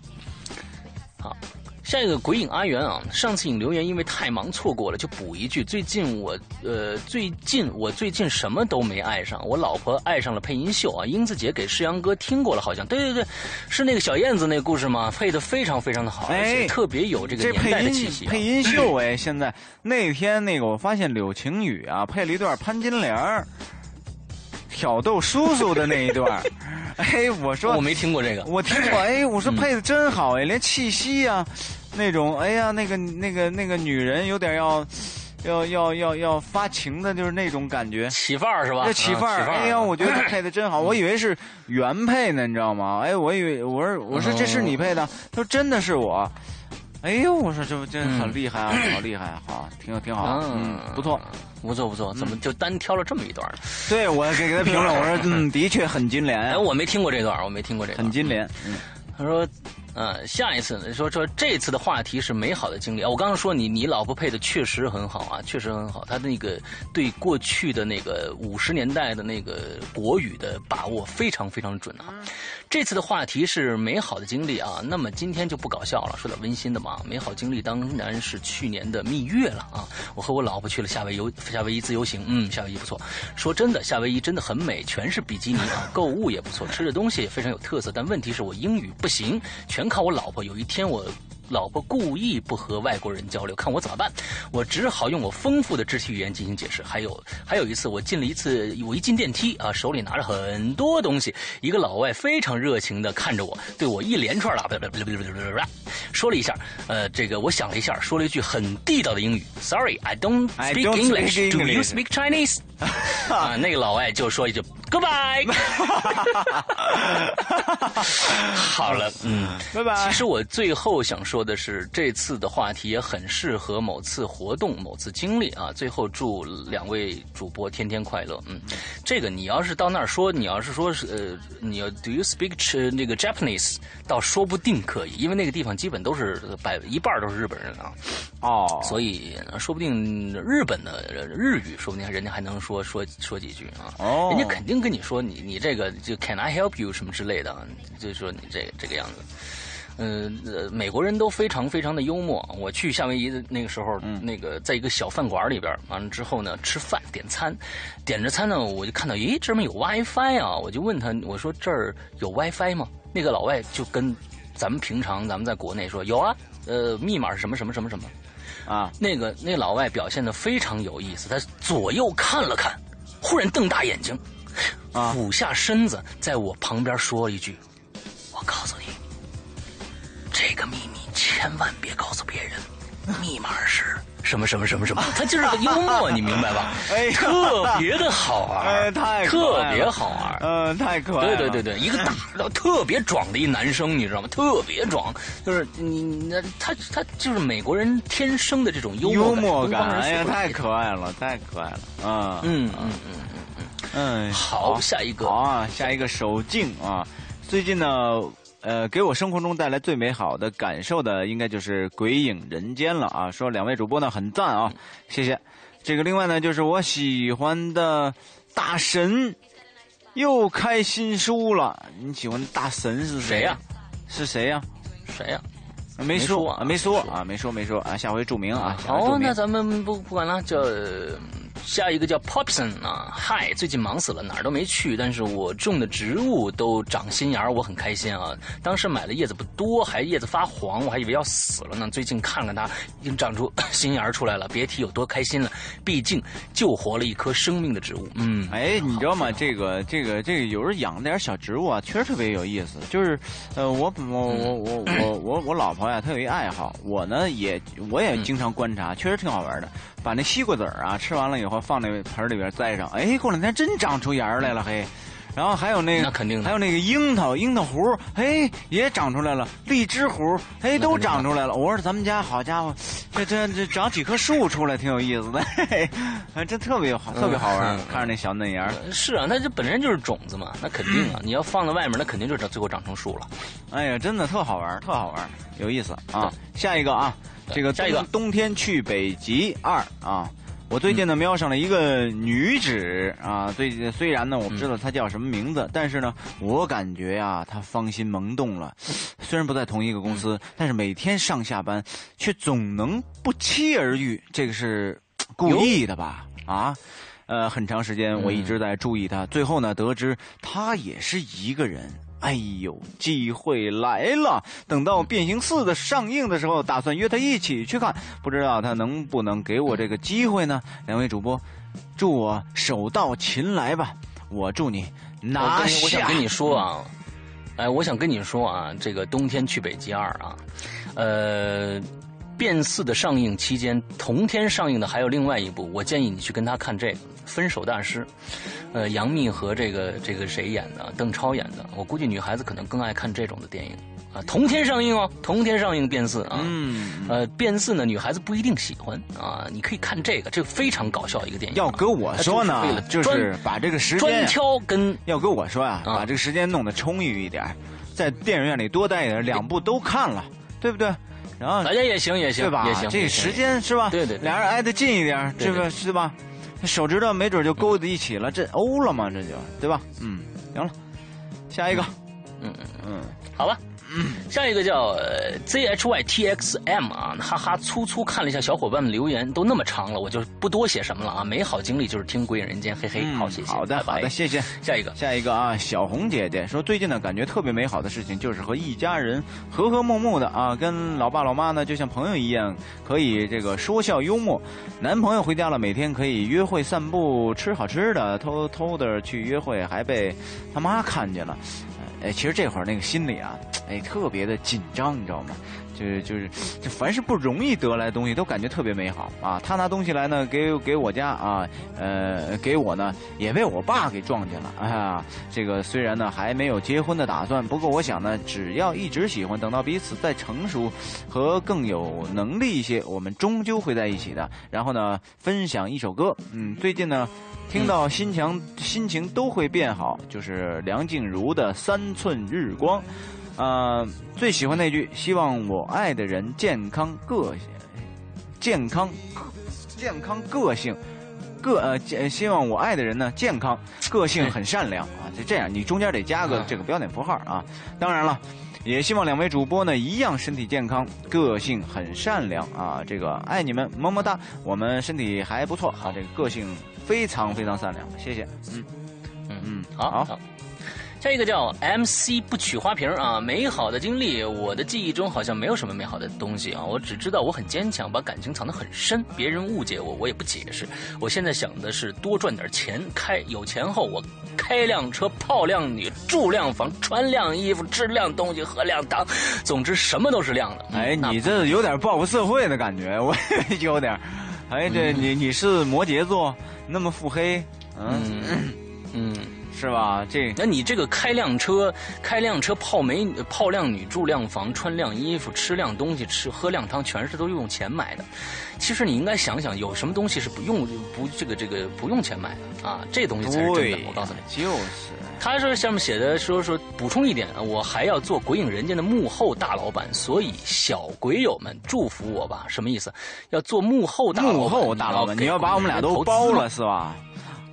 [SPEAKER 1] 好。下一个鬼影阿元啊，上次影留言因为太忙错过了，就补一句：最近我呃最近我最近什么都没爱上，我老婆爱上了配音秀啊。英子姐给世阳哥听过了，好像对对对，是那个小燕子那个故事吗？配的非常非常的好，而且特别有这个年代的气息。
[SPEAKER 2] 配音秀哎，现在那天那个我发现柳晴雨啊配了一段潘金莲挑逗叔叔的那一段。哎，我说
[SPEAKER 1] 我没听过这个，
[SPEAKER 2] 我听过。哎，我说配的真好哎，连气息呀，那种哎呀，那个那个那个女人有点要，要要要要发情的，就是那种感觉，
[SPEAKER 1] 起范儿是吧？
[SPEAKER 2] 起范儿。哎呀，我觉得配的真好，我以为是原配呢，你知道吗？哎，我以为我说我说这是你配的，他说真的是我。哎呦，我说这不真很厉害啊，好厉害，好，挺挺好，嗯，不错。
[SPEAKER 1] 不错不错，怎么就单挑了这么一段？
[SPEAKER 2] 对我给给他评论，我说嗯，的确很金莲。
[SPEAKER 1] 哎，我没听过这段，我没听过这
[SPEAKER 2] 个。很金莲，嗯，
[SPEAKER 1] 他说。嗯，下一次呢？说说这次的话题是美好的经历啊！我刚刚说你你老婆配的确实很好啊，确实很好。他那个对过去的那个五十年代的那个国语的把握非常非常准啊。这次的话题是美好的经历啊，那么今天就不搞笑了，说点温馨的嘛。美好经历当然是去年的蜜月了啊！我和我老婆去了夏威夷，夏威夷自由行，嗯，夏威夷不错。说真的，夏威夷真的很美，全是比基尼啊，购物也不错，吃的东西也非常有特色。但问题是我英语不行，全。靠我老婆，有一天我老婆故意不和外国人交流，看我怎么办？我只好用我丰富的肢体语言进行解释。还有还有一次，我进了一次，我一进电梯啊，手里拿着很多东西，一个老外非常热情的看着我，对我一连串的说了一下，呃，这个我想了一下，说了一句很地道的英语：“Sorry, I don't speak English. Do you speak Chinese？” 啊，那个老外就说一句。Goodbye。好了，嗯，
[SPEAKER 2] 拜拜。
[SPEAKER 1] 其实我最后想说的是，这次的话题也很适合某次活动、某次经历啊。最后祝两位主播天天快乐。嗯，这个你要是到那儿说，你要是说是呃，你要 Do you speak 那个 Japanese？倒说不定可以，因为那个地方基本都是百一半都是日本人啊。
[SPEAKER 2] 哦，
[SPEAKER 1] 所以说不定日本的日语，说不定人家还能说说说几句啊。哦，人家肯定。跟你说，你你这个就 Can I help you 什么之类的，就是说你这这个样子。嗯，呃，美国人都非常非常的幽默。我去夏威夷的那个时候，那个在一个小饭馆里边，完了之后呢，吃饭点餐，点着餐呢，我就看到，咦，这边有 WiFi 啊，我就问他，我说这儿有 WiFi 吗？那个老外就跟咱们平常咱们在国内说有啊，呃，密码是什么什么什么什么
[SPEAKER 2] 啊？
[SPEAKER 1] 那个那老外表现的非常有意思，他左右看了看，忽然瞪大眼睛。俯下身子，在我旁边说了一句：“我告诉你，这个秘密千万别告诉别人，密码是什么什么什么什么。”他就是个幽默，你明白吧？哎，特别的好玩，
[SPEAKER 2] 哎，太
[SPEAKER 1] 特别好玩，
[SPEAKER 2] 嗯，太可爱。
[SPEAKER 1] 对对对对，一个大 特别壮的一男生，你知道吗？特别壮，就是你那他他就是美国人天生的这种幽
[SPEAKER 2] 默幽默感，哎呀，太可爱了，太可爱了，
[SPEAKER 1] 嗯嗯嗯嗯。
[SPEAKER 2] 嗯，
[SPEAKER 1] 好，下一个
[SPEAKER 2] 好啊，下一个守静啊。最近呢，呃，给我生活中带来最美好的感受的，应该就是《鬼影人间》了啊。说两位主播呢很赞啊，谢谢。这个另外呢，就是我喜欢的大神又开新书了。你喜欢大神是
[SPEAKER 1] 谁呀？
[SPEAKER 2] 是谁呀？
[SPEAKER 1] 谁呀？
[SPEAKER 2] 没
[SPEAKER 1] 说，
[SPEAKER 2] 没说啊，没说，没说啊。下回注明啊。
[SPEAKER 1] 好，那咱们不不管了，就。下一个叫 Popson 啊，嗨，最近忙死了，哪儿都没去，但是我种的植物都长新芽，我很开心啊。当时买的叶子不多，还叶子发黄，我还以为要死了呢。最近看看它，已经长出新芽出来了，别提有多开心了。毕竟救活了一棵生命的植物。嗯，
[SPEAKER 2] 哎，你知道吗？这个这个这个，有时候养点小植物啊，确实特别有意思。就是，呃，我我我我我我我老婆呀，她有一爱好，我呢也我也经常观察，确实挺好玩的。把那西瓜籽儿啊吃完了以后放那盆里边栽上，哎，过两天真长出芽来了，嘿。然后还有那
[SPEAKER 1] 个，那肯定
[SPEAKER 2] 还有那个樱桃，樱桃核，哎，也长出来了。荔枝核，哎，都长出来了。我说咱们家好家伙，这这这长几棵树出来，挺有意思的，嘿嘿，真特别好，特别好玩。看着那小嫩芽。
[SPEAKER 1] 是啊，那这本身就是种子嘛，那肯定啊。你要放在外面，那肯定就长最后长成树了。
[SPEAKER 2] 哎呀，真的特好玩，特好玩，有意思啊。下一个啊。这个
[SPEAKER 1] 下一个
[SPEAKER 2] 冬天去北极二啊，我最近呢瞄上了一个女子啊，最近虽然呢我不知道她叫什么名字，但是呢我感觉呀她芳心萌动了。虽然不在同一个公司，但是每天上下班却总能不期而遇，这个是故意的吧？啊？呃，很长时间我一直在注意她，最后呢得知她也是一个人。哎呦，机会来了！等到《变形四》的上映的时候，打算约他一起去看，不知道他能不能给我这个机会呢？两位主播，祝我手到擒来吧！我祝你拿下。
[SPEAKER 1] 我想跟你说啊，哎，我想跟你说啊，这个冬天去北极二啊，呃。变四的上映期间，同天上映的还有另外一部，我建议你去跟他看这个《分手大师》，呃，杨幂和这个这个谁演的？邓超演的。我估计女孩子可能更爱看这种的电影啊。同天上映哦，同天上映变四啊。嗯。呃，变四呢，女孩子不一定喜欢啊。你可以看这个，这个非常搞笑一个电影。
[SPEAKER 2] 要搁我说呢，就是把这个时间
[SPEAKER 1] 专挑跟
[SPEAKER 2] 要搁我说啊，把这个时间弄得充裕一点，在电影院里多待一点，两部都看了，对不对？然后
[SPEAKER 1] 大家也行也行
[SPEAKER 2] 对吧？
[SPEAKER 1] 也行，
[SPEAKER 2] 这时间是吧？
[SPEAKER 1] 对对，
[SPEAKER 2] 俩人挨得近一点，这个是吧？手指头没准就勾在一起了，这欧了嘛？这就对吧？嗯，行了，下一个，
[SPEAKER 1] 嗯嗯嗯，好吧。下一个叫 zhytxm 啊，哈哈，粗粗看了一下小伙伴们留言，都那么长了，我就不多写什么了啊。美好经历就是听《鬼影人间》，嘿嘿，好谢谢。
[SPEAKER 2] 好的好的，谢谢。
[SPEAKER 1] 下一个
[SPEAKER 2] 下一个啊，小红姐姐说，最近呢感觉特别美好的事情就是和一家人和和睦睦的啊，跟老爸老妈呢就像朋友一样，可以这个说笑幽默。男朋友回家了，每天可以约会散步吃好吃的，偷偷的去约会，还被他妈看见了。哎，其实这会儿那个心里啊，哎，特别的紧张，你知道吗？就是就是，这凡是不容易得来的东西，都感觉特别美好啊。他拿东西来呢，给给我家啊，呃，给我呢，也被我爸给撞见了。哎呀，这个虽然呢还没有结婚的打算，不过我想呢，只要一直喜欢，等到彼此再成熟和更有能力一些，我们终究会在一起的。然后呢，分享一首歌，嗯，最近呢。听到心情心情都会变好，就是梁静茹的《三寸日光》，呃，最喜欢那句“希望我爱的人健康个性，健康健康个性个呃，希望我爱的人呢健康个性很善良啊，就这样，你中间得加个这个标点符号啊。当然了，也希望两位主播呢一样身体健康，个性很善良啊。这个爱你们，么么哒。我们身体还不错啊，这个个性。非常非常善良，谢谢。嗯
[SPEAKER 1] 嗯嗯，好好。下一个叫 MC 不取花瓶啊，美好的经历，我的记忆中好像没有什么美好的东西啊，我只知道我很坚强，把感情藏得很深，别人误解我，我也不解释。我现在想的是多赚点钱，开有钱后我开辆车，泡靓女，住靓房，穿靓衣服，吃靓东西，喝靓汤，总之什么都是靓的。
[SPEAKER 2] 哎，你这有点报复社会的感觉，我有点。哎，这你你是摩羯座。那么腹黑，嗯嗯，是吧？这
[SPEAKER 1] 那你这个开辆车、开辆车泡美泡靓女、住靓房、穿靓衣服、吃靓东西、吃喝靓汤，全是都用钱买的。其实你应该想想，有什么东西是不用不这个这个不用钱买的啊？这东西才是真的。我告诉你，
[SPEAKER 2] 就是。
[SPEAKER 1] 他说下面写的说说补充一点，我还要做鬼影人间的幕后大老板，所以小鬼友们祝福我吧。什么意思？要做幕后大
[SPEAKER 2] 幕后大老板，你要把我们俩都包了是吧？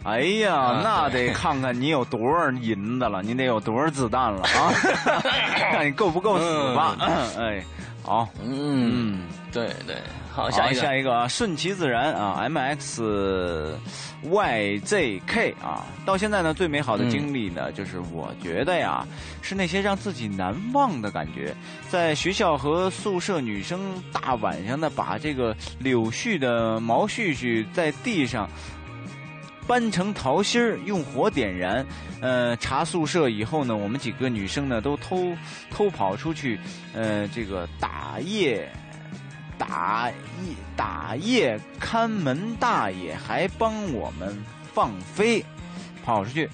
[SPEAKER 2] 哎呀，那得看看你有多少银子了，你得有多少子弹了啊？看你够不够死吧？哎，好，
[SPEAKER 1] 嗯，对对。好，下一个。
[SPEAKER 2] 下一个啊，顺其自然啊，M X Y Z K 啊，到现在呢，最美好的经历呢，就是我觉得呀，是那些让自己难忘的感觉，在学校和宿舍女生大晚上的把这个柳絮的毛絮絮在地上搬成桃心儿，用火点燃，呃，查宿舍以后呢，我们几个女生呢都偷偷跑出去，呃，这个打夜。打夜打夜看门大爷还帮我们放飞，跑出去，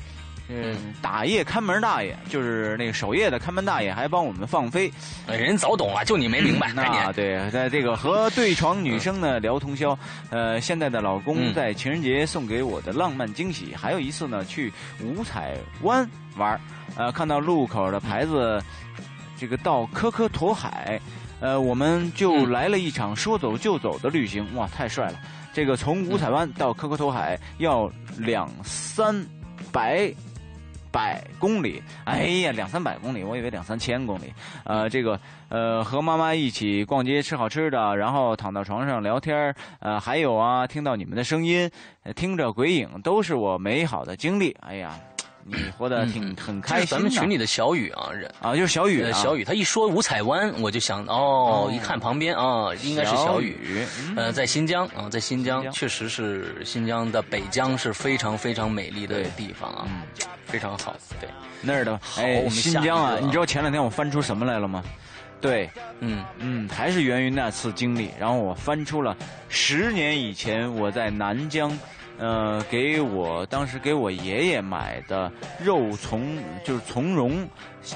[SPEAKER 2] 嗯，打夜看门大爷就是那个守夜的看门大爷还帮我们放飞，
[SPEAKER 1] 人早懂了，就你没明白。
[SPEAKER 2] 那对，在这个和对床女生呢聊通宵，呃，现在的老公在情人节送给我的浪漫惊喜，还有一次呢去五彩湾玩，呃，看到路口的牌子，这个到科科托海。呃，我们就来了一场说走就走的旅行，哇，太帅了！这个从五彩湾到科科托海要两三百。百公里，哎呀，两三百公里，我以为两三千公里。呃，这个呃，和妈妈一起逛街，吃好吃的，然后躺到床上聊天呃，还有啊，听到你们的声音，听着鬼影，都是我美好的经历。哎呀。你活得挺很开心。
[SPEAKER 1] 咱们群里的小雨啊，人
[SPEAKER 2] 啊，就是小雨。
[SPEAKER 1] 小雨，他一说五彩湾，我就想哦，一看旁边啊，应该是小雨。呃，在新疆啊，在新疆，确实是新疆的北疆是非常非常美丽的地方啊，非常好。对，
[SPEAKER 2] 那儿的哎，新疆啊，你知道前两天我翻出什么来了吗？对，嗯嗯，还是源于那次经历，然后我翻出了十年以前我在南疆。呃，给我当时给我爷爷买的肉从就是从容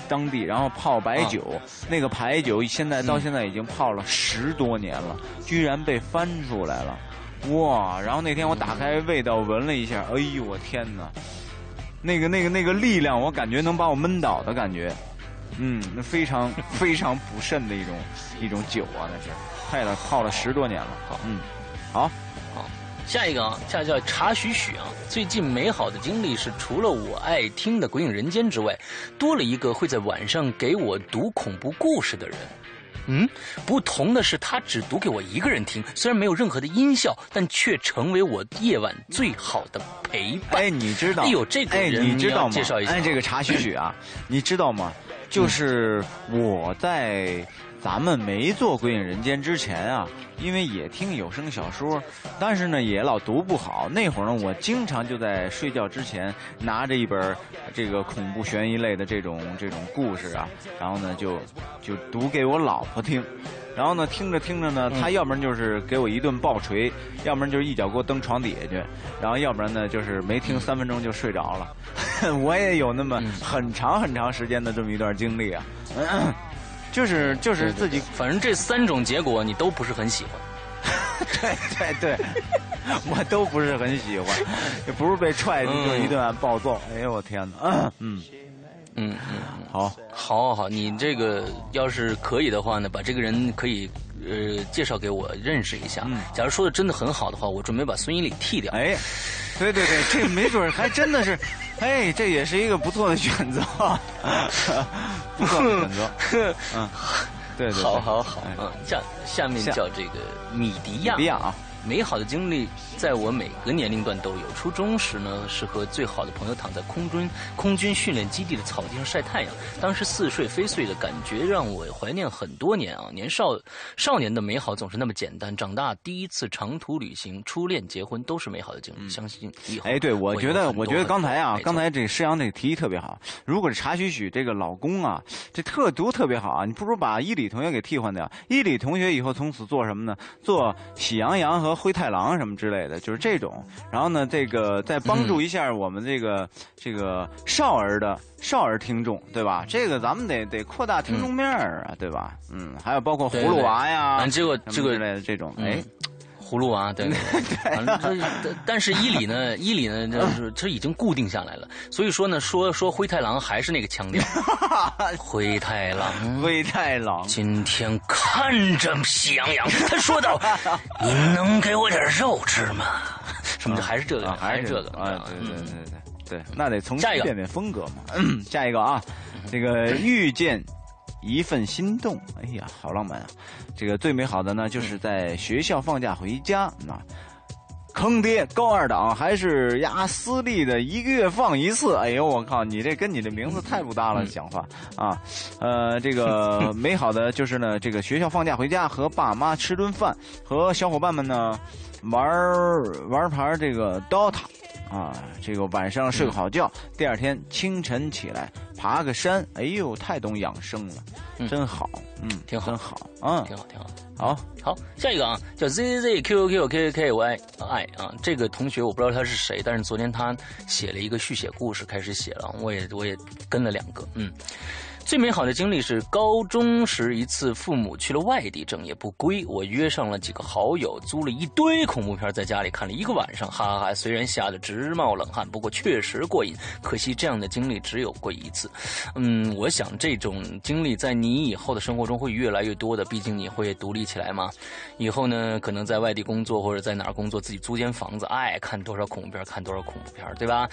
[SPEAKER 2] 当地，然后泡白酒，那个白酒现在到现在已经泡了十多年了，居然被翻出来了，哇！然后那天我打开味道闻了一下，哎呦我天哪，那个那个那个力量，我感觉能把我闷倒的感觉，嗯，那非常 非常补肾的一种一种酒啊，那是，太了泡了十多年了，好，嗯，好。
[SPEAKER 1] 下一个啊，下叫茶许许啊。最近美好的经历是，除了我爱听的《鬼影人间》之外，多了一个会在晚上给我读恐怖故事的人。嗯，不同的是，他只读给我一个人听，虽然没有任何的音效，但却成为我夜晚最好的陪伴。
[SPEAKER 2] 哎，你知道？
[SPEAKER 1] 哎呦，这个人
[SPEAKER 2] 你知道吗？
[SPEAKER 1] 介绍一下。
[SPEAKER 2] 哎，这个茶许许啊，你知道吗？就是我在。咱们没做《鬼影人间》之前啊，因为也听有声小说，但是呢也老读不好。那会儿呢，我经常就在睡觉之前拿着一本这个恐怖悬疑类的这种这种故事啊，然后呢就就读给我老婆听。然后呢听着听着呢，她要不然就是给我一顿暴锤，要不然就是一脚给我蹬床底下去，然后要不然呢就是没听三分钟就睡着了。我也有那么很长很长时间的这么一段经历啊。就是就是自己，
[SPEAKER 1] 反正这三种结果你都不是很喜欢。
[SPEAKER 2] 对对对，我都不是很喜欢，也不是被踹就一顿暴揍。哎呦我天哪！嗯
[SPEAKER 1] 嗯嗯，
[SPEAKER 2] 好，
[SPEAKER 1] 好，好，好，你这个要是可以的话呢，把这个人可以呃介绍给我认识一下。假如说的真的很好的话，我准备把孙一礼替掉。
[SPEAKER 2] 哎，对对对，这没准还真的是。哎，这也是一个不错的选择，不错的选择。嗯，对对，
[SPEAKER 1] 好好好。嗯，下下面叫这个米迪亚。
[SPEAKER 2] 米迪亚啊。
[SPEAKER 1] 美好的经历在我每个年龄段都有。初中时呢，是和最好的朋友躺在空军空军训练基地的草地上晒太阳。当时似睡非睡的感觉让我怀念很多年啊！年少少年的美好总是那么简单。长大第一次长途旅行、初恋、结婚都是美好的经历。相信以后。
[SPEAKER 2] 哎，对，我觉得，我觉得刚才啊，刚才这施阳这个提议特别好。如果是查许许这个老公啊，这特读特别好啊，你不如把伊里同学给替换掉。伊里同学以后从此做什么呢？做喜羊羊和。灰太狼什么之类的，就是这种。然后呢，这个再帮助一下我们这个这个少儿的少儿听众，对吧？这个咱们得得扩大听众面儿啊，对吧？嗯，还有包括葫芦娃呀，
[SPEAKER 1] 这个这个
[SPEAKER 2] 之类的这种，哎。
[SPEAKER 1] 葫芦娃，对 对对，但是伊里呢，伊里呢，就是这已经固定下来了。所以说呢，说说灰太狼还是那个腔调。灰太狼，
[SPEAKER 2] 灰太狼，
[SPEAKER 1] 今天看着喜羊羊，他说道：“你能给我点肉吃吗？”什么？还是这个？
[SPEAKER 2] 还
[SPEAKER 1] 是这个？
[SPEAKER 2] 啊，对对对对对，那得重新变变风格嘛。下一个啊，这个遇见。一份心动，哎呀，好浪漫啊！这个最美好的呢，就是在学校放假回家，那坑爹高二党还是压私立的，一个月放一次。哎呦，我靠，你这跟你的名字太不搭了，讲话啊！呃，这个 美好的就是呢，这个学校放假回家和爸妈吃顿饭，和小伙伴们呢玩玩盘这个 DOTA。啊，这个晚上睡个好觉，第二天清晨起来爬个山，哎呦，太懂养生了，真好，嗯，
[SPEAKER 1] 挺好，
[SPEAKER 2] 真好，嗯，
[SPEAKER 1] 挺好，挺好，
[SPEAKER 2] 好，
[SPEAKER 1] 好，下一个啊，叫 Z Z Q Q K K K Y I 啊，这个同学我不知道他是谁，但是昨天他写了一个续写故事，开始写了，我也我也跟了两个，嗯。最美好的经历是高中时一次，父母去了外地，整夜不归，我约上了几个好友，租了一堆恐怖片，在家里看了一个晚上，哈哈哈！虽然吓得直冒冷汗，不过确实过瘾。可惜这样的经历只有过一次。嗯，我想这种经历在你以后的生活中会越来越多的，毕竟你会独立起来嘛。以后呢，可能在外地工作或者在哪儿工作，自己租间房子，爱看多少恐怖片看多少恐怖片，对吧？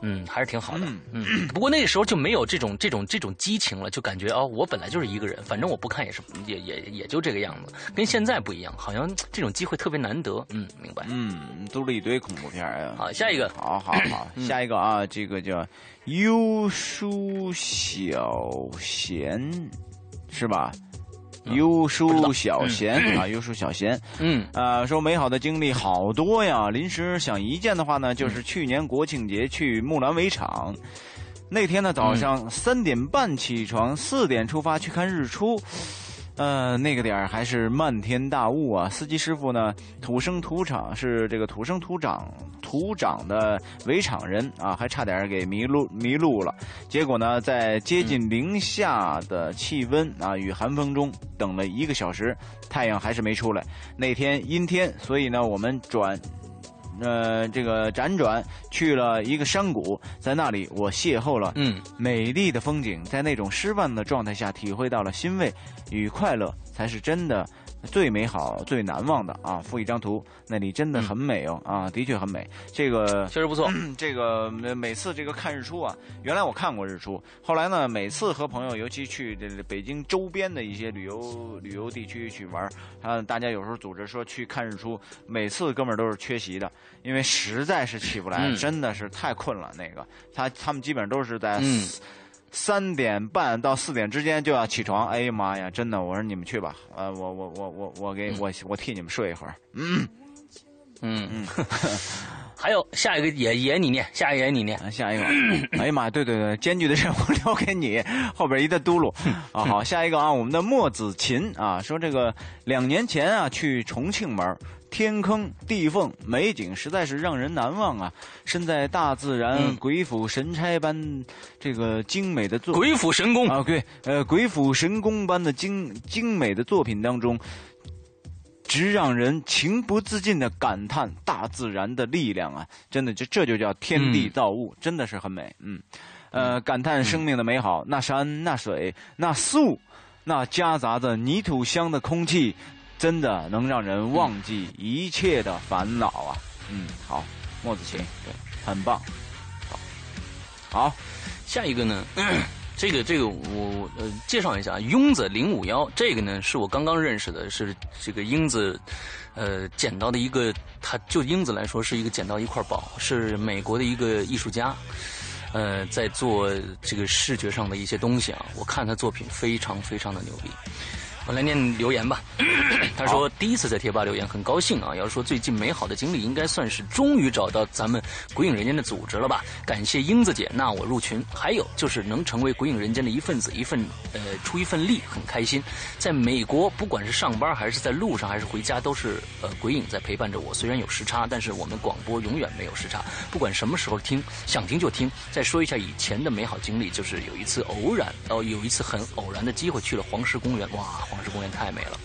[SPEAKER 1] 嗯，还是挺好的。嗯，不过那时候就没有这种这种这种激情了，就感觉哦，我本来就是一个人，反正我不看也是也也也就这个样子，跟现在不一样，好像这种机会特别难得。嗯，明白。
[SPEAKER 2] 嗯，都是一堆恐怖片呀。
[SPEAKER 1] 好，下一个。
[SPEAKER 2] 好好好，下一个啊，这个叫优书小贤，是吧？优书小贤啊，优书小贤。
[SPEAKER 1] 嗯
[SPEAKER 2] 啊，说美好的经历好多呀。临时想一件的话呢，就是去年国庆节去木兰围场。那天呢，早上三点半起床，四点出发去看日出。呃，那个点儿还是漫天大雾啊！司机师傅呢，土生土长是这个土生土长土长的围场人啊，还差点给迷路迷路了。结果呢，在接近零下的气温啊与寒风中等了一个小时，太阳还是没出来。那天阴天，所以呢，我们转。呃，这个辗转去了一个山谷，在那里我邂逅了
[SPEAKER 1] 嗯
[SPEAKER 2] 美丽的风景，在那种失望的状态下，体会到了欣慰与快乐，才是真的最美好、最难忘的啊！附一张图，那里真的很美哦，啊，的确很美。这个
[SPEAKER 1] 确实不错。
[SPEAKER 2] 这个每每次这个看日出啊，原来我看过日出，后来呢，每次和朋友，尤其去这北京周边的一些旅游旅游地区去玩，啊，大家有时候组织说去看日出，每次哥们儿都是缺席的，因为实在是起不来，
[SPEAKER 1] 嗯
[SPEAKER 2] 真的是太困了。那个他他们基本上都是在
[SPEAKER 1] 嗯
[SPEAKER 2] 三点半到四点之间就要起床。哎呀妈呀，真的，我说你们去吧，呃，我我我我我给我我替你们睡一会儿。
[SPEAKER 1] 嗯嗯嗯，还有下一个也也你念，下一个也你念。
[SPEAKER 2] 啊，下一个，哎呀妈呀，对对对，艰巨的任务留给你，后边一个嘟噜 啊。好，下一个啊，我们的莫子琴啊，说这个两年前啊去重庆玩，天坑地缝，美景实在是让人难忘啊。身在大自然
[SPEAKER 1] 嗯
[SPEAKER 2] 鬼斧神差般这个精美的作
[SPEAKER 1] 鬼斧神工，
[SPEAKER 2] 啊，对，呃，鬼斧神工般的精精美的作品当中，直让人情不自禁的感叹大自然的力量啊！真的，这这就叫天地造物，真的是很美。嗯，呃，感叹生命的美好，那山、那水、那树，那夹杂着泥土香的空气，真的能让人忘记一切的烦恼啊！嗯，好，莫子晴，对，很棒。好，好
[SPEAKER 1] 下一个呢？这个这个我呃介绍一下，庸子零五幺，这个呢是我刚刚认识的，是这个英子，呃捡到的一个，他就英子来说是一个捡到一块宝，是美国的一个艺术家，呃在做这个视觉上的一些东西啊，我看他作品非常非常的牛逼。我来念留言吧。他说第一次在贴吧留言，很高兴啊。要说最近美好的经历，应该算是终于找到咱们鬼影人间的组织了吧？感谢英子姐纳我入群，还有就是能成为鬼影人间的一份子，一份呃出一份力，很开心。在美国，不管是上班还是在路上还是回家，都是呃鬼影在陪伴着我。虽然有时差，但是我们广播永远没有时差，不管什么时候听，想听就听。再说一下以前的美好经历，就是有一次偶然哦，有一次很偶然的机会去了黄石公园，哇，黄石公园太美了。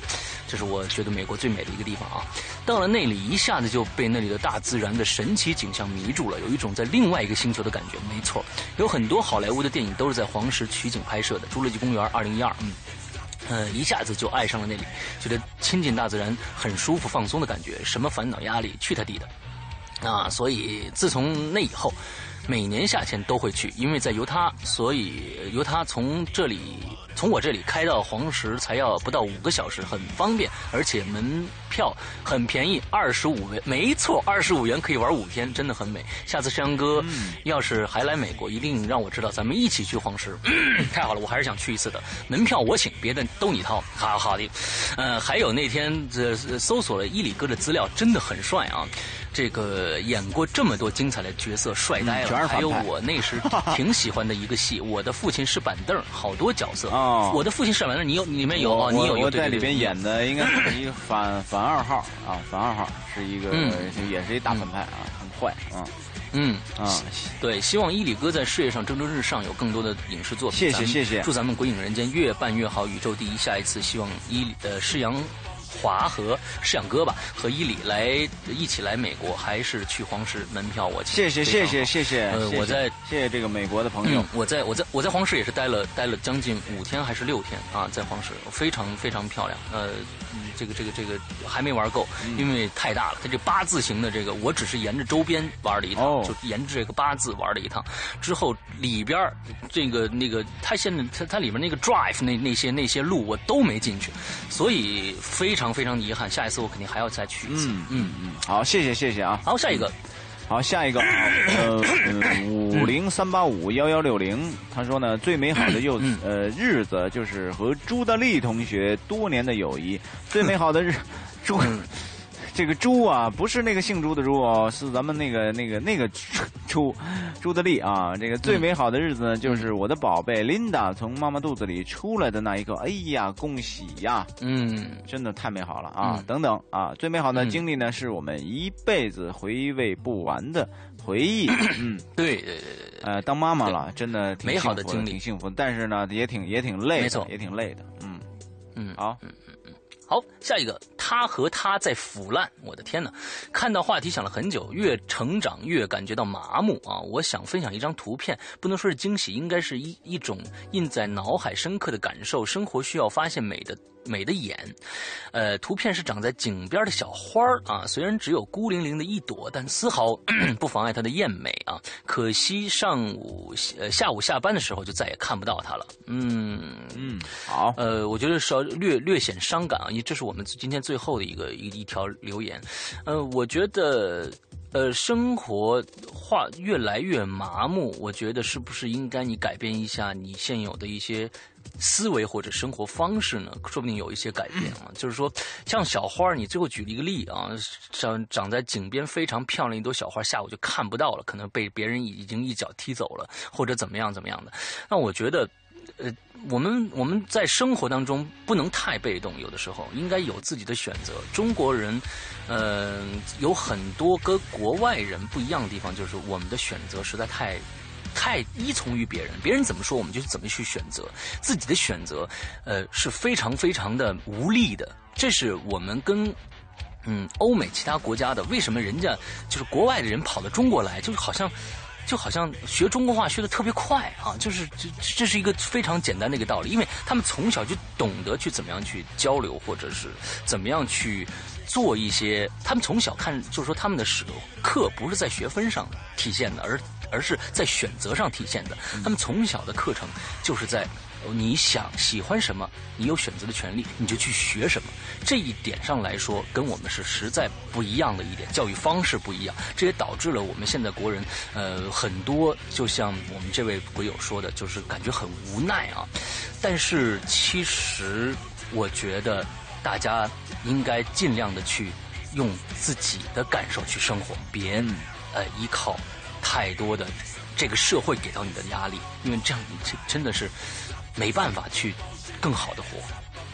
[SPEAKER 1] 这是我觉得美国最美的一个地方啊！到了那里，一下子就被那里的大自然的神奇景象迷住了，有一种在另外一个星球的感觉。没错，有很多好莱坞的电影都是在黄石取景拍摄的，《侏罗纪公园》二零一二，嗯。呃，一下子就爱上了那里，觉得亲近大自然很舒服、放松的感觉，什么烦恼、压力，去他地的！啊，所以自从那以后，每年夏天都会去，因为在犹他，所以犹他从这里从我这里开到黄石才要不到五个小时，很方便，而且门票很便宜，二十五元，没错，二十五元可以玩五天，真的很美。下次山哥要是还来美国，一定让我知道，咱们一起去黄石。太好了，我还是想去一次的。门票我请，别的都你掏。好好的，呃，还有那天这、搜索了伊里哥的资料，真的很帅啊。这个演过这么多精彩的角色，帅呆了。还有我那时 挺喜欢的一个戏，《我的父亲是板凳》，好多角色。
[SPEAKER 2] 哦
[SPEAKER 1] 我的父亲是板凳，你有里面有哦，你有
[SPEAKER 2] 我
[SPEAKER 1] 有对
[SPEAKER 2] 我在里边演的应该是一个反反二号啊，反二号是一个、
[SPEAKER 1] 嗯
[SPEAKER 2] 也是一大反派啊，很坏啊。
[SPEAKER 1] 嗯
[SPEAKER 2] 啊，
[SPEAKER 1] 对，希望伊里哥在事业上蒸蒸日上，有更多的影视作品。
[SPEAKER 2] 谢谢谢谢
[SPEAKER 1] 祝咱们鬼影人间越办越好，宇宙第一。下一次希望伊呃施阳华和摄像哥吧和伊里来一起来美国，还是去黄石？门票我
[SPEAKER 2] 谢谢谢谢谢谢，
[SPEAKER 1] 呃，我在
[SPEAKER 2] 谢谢这个美国的朋友
[SPEAKER 1] 嗯，，我在我在我在黄石也是待了待了将近五天还是六天啊，在黄石非常非常漂亮。呃，嗯这个这个这个还没玩够，
[SPEAKER 2] 嗯
[SPEAKER 1] 因为太大了。它这八字形的这个，我只是沿着周边玩了一趟，
[SPEAKER 2] 哦
[SPEAKER 1] 就沿着这个八字玩了一趟。之后里边儿这个那个，它现在它它里面那个 drive 那那些那些路我都没进去，所以非常非常遗憾。下一次我肯定还要再去一次。
[SPEAKER 2] 嗯
[SPEAKER 1] 嗯
[SPEAKER 2] 嗯，好，谢谢谢谢啊，
[SPEAKER 1] 好，下一个，
[SPEAKER 2] 好，下一个啊，呃，五零三八五幺幺六零，他说呢，最美好的幼
[SPEAKER 1] 嗯
[SPEAKER 2] 呃日子就是和朱德利同学多年的友谊，最美好的日朱。这个猪啊，不是那个姓朱的猪哦，是咱们那个那个那个猪朱德利啊。这个最美好的日子呢，就是我的宝贝琳达从妈妈肚子里出来的那一刻。哎呀，恭喜呀！
[SPEAKER 1] 嗯
[SPEAKER 2] 真的太美好了啊！
[SPEAKER 1] 嗯
[SPEAKER 2] 等等啊，最美好的
[SPEAKER 1] 嗯
[SPEAKER 2] 经历呢，是我们一辈子回味不完的回忆。嗯，
[SPEAKER 1] 对对对对对，
[SPEAKER 2] 呃，当妈妈了，真的挺
[SPEAKER 1] 美好的经历
[SPEAKER 2] 挺幸福的。但是呢，也挺也挺累的，
[SPEAKER 1] 没错
[SPEAKER 2] 也挺累的。嗯，
[SPEAKER 1] 嗯。
[SPEAKER 2] 好，
[SPEAKER 1] 好，下一个，他和他在腐烂。我的天哪！看到话题想了很久，越成长越感觉到麻木啊！我想分享一张图片，不能说是惊喜，应该是一一种印在脑海深刻的感受。生活需要发现美的美的眼。呃，图片是长在井边的小花儿啊，虽然只有孤零零的一朵，但丝毫 不妨碍它的艳美啊。可惜上午呃下午下班的时候就再也看不到它了。嗯
[SPEAKER 2] 嗯，好，
[SPEAKER 1] 呃，我觉得稍略略显伤感啊，因为这是我们今天最后的一个一一条留言。呃，我觉得。呃，生活化越来越麻木，我觉得是不是应该你改变一下你现有的一些思维或者生活方式呢？说不定有一些改变啊。就是说，像小花，你最后举了一个例啊，长长在井边非常漂亮一朵小花，下午就看不到了，可能被别人已经一脚踢走了，或者怎么样怎么样的。那我觉得。呃，我们我们在生活当中不能太被动，有的时候应该有自己的选择。中国人，呃，有很多跟国外人不一样的地方，就是我们的选择实在太。太依从于别人，别人怎么说我们就怎么去选择，自己的选择，呃，是非常非常的无力的。这是我们跟嗯欧美其他国家的，为什么人家就是国外的人跑到中国来，就是好像就好像学中国话学的特别快啊，就是这这是一个非常简单的一个道理，因为他们从小就懂得去怎么样去交流，或者是怎么样去做一些，他们从小看就是说他们的是课不是在学分上体现的，而而是在选择上体现的。他们从小的课程就是在你想喜欢什么，你有选择的权利，你就去学什么。这一点上来说，跟我们是实在不一样的一点，教育方式不一样，这也导致了我们现在国人，呃，很多就像我们这位鬼友说的，就是感觉很无奈啊。但是其实我觉得大家应该尽量的去用自己的感受去生活，别呃依靠太多的这个社会给到你的压力，因为这样你真真的是没办法去更好的活。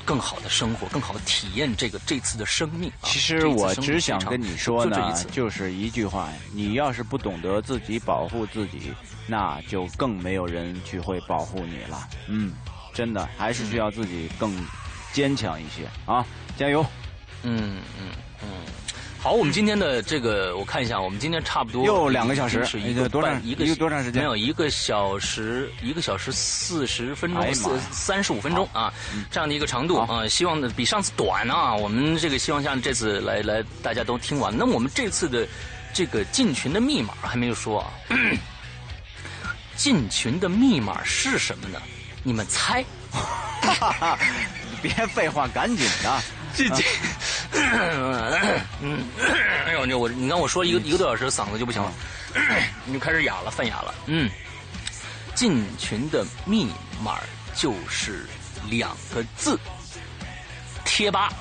[SPEAKER 1] 更好的生活，更好的体验这个这次的生命。啊、
[SPEAKER 2] 其实我只想跟你说呢，
[SPEAKER 1] 就
[SPEAKER 2] 就是一句话：你要是不懂得自己保护自己，那就更没有人去会保护你了。嗯，真的还是需要自己更坚强一些啊！加油！
[SPEAKER 1] 嗯嗯嗯。好，我们今天的这个我看一下，我们今天差不多
[SPEAKER 2] 又两个小时，
[SPEAKER 1] 是一个
[SPEAKER 2] 多长
[SPEAKER 1] 一个
[SPEAKER 2] 多长时间？
[SPEAKER 1] 没有一个小时，一个小时四十分钟，
[SPEAKER 2] 哎
[SPEAKER 1] 四三十五分钟啊，这样的一个长度啊，希望比上次短啊。我们这个希望像这次来来大家都听完。那么我们这次的这个进群的密码还没有说啊，进群的密码是什么呢？你们猜？
[SPEAKER 2] 别废话，赶紧的。
[SPEAKER 1] 这这，嗯，哎呦，你我你看我说一个一个多小时，嗓子就不行了，你就开始哑了，犯哑了。嗯，进群的密码就是两个字：贴吧。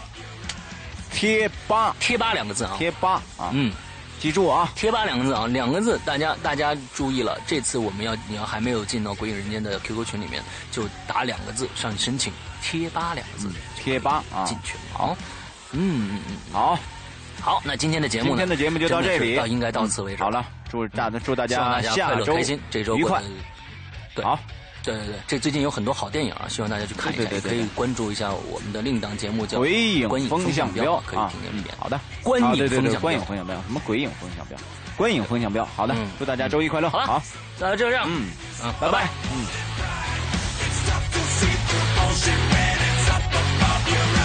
[SPEAKER 2] 贴吧，
[SPEAKER 1] 贴吧两个字啊，
[SPEAKER 2] 贴吧啊，
[SPEAKER 1] 嗯，
[SPEAKER 2] 记住啊，
[SPEAKER 1] 贴吧两个字啊，两个字，大家大家注意了，这次我们要你要还没有进到鬼影人间的 QQ 群里面，就打两个字上去申请贴吧两个字，
[SPEAKER 2] 贴吧啊。
[SPEAKER 1] 进去好。嗯嗯嗯。
[SPEAKER 2] 好。
[SPEAKER 1] 好那今天的节目
[SPEAKER 2] 今天的节目就到这里。
[SPEAKER 1] 应该到此为止。
[SPEAKER 2] 好了祝大家祝大家
[SPEAKER 1] 下
[SPEAKER 2] 周
[SPEAKER 1] 开心这周
[SPEAKER 2] 愉快。
[SPEAKER 1] 对。
[SPEAKER 2] 好。
[SPEAKER 1] 对对对这最近有很多好电影啊希望大家去看一下
[SPEAKER 2] 也
[SPEAKER 1] 可以关注一下我们的另一档节目叫
[SPEAKER 2] 鬼影
[SPEAKER 1] 风
[SPEAKER 2] 向标
[SPEAKER 1] 可以听一遍面。
[SPEAKER 2] 好的。
[SPEAKER 1] 观影风
[SPEAKER 2] 向观影风向标什么鬼影风向标？观影风向标好的祝大家周一快乐
[SPEAKER 1] 好了
[SPEAKER 2] 好。
[SPEAKER 1] 那就这样。
[SPEAKER 2] 嗯。
[SPEAKER 1] 嗯
[SPEAKER 2] 拜
[SPEAKER 1] 拜。
[SPEAKER 2] 嗯。you.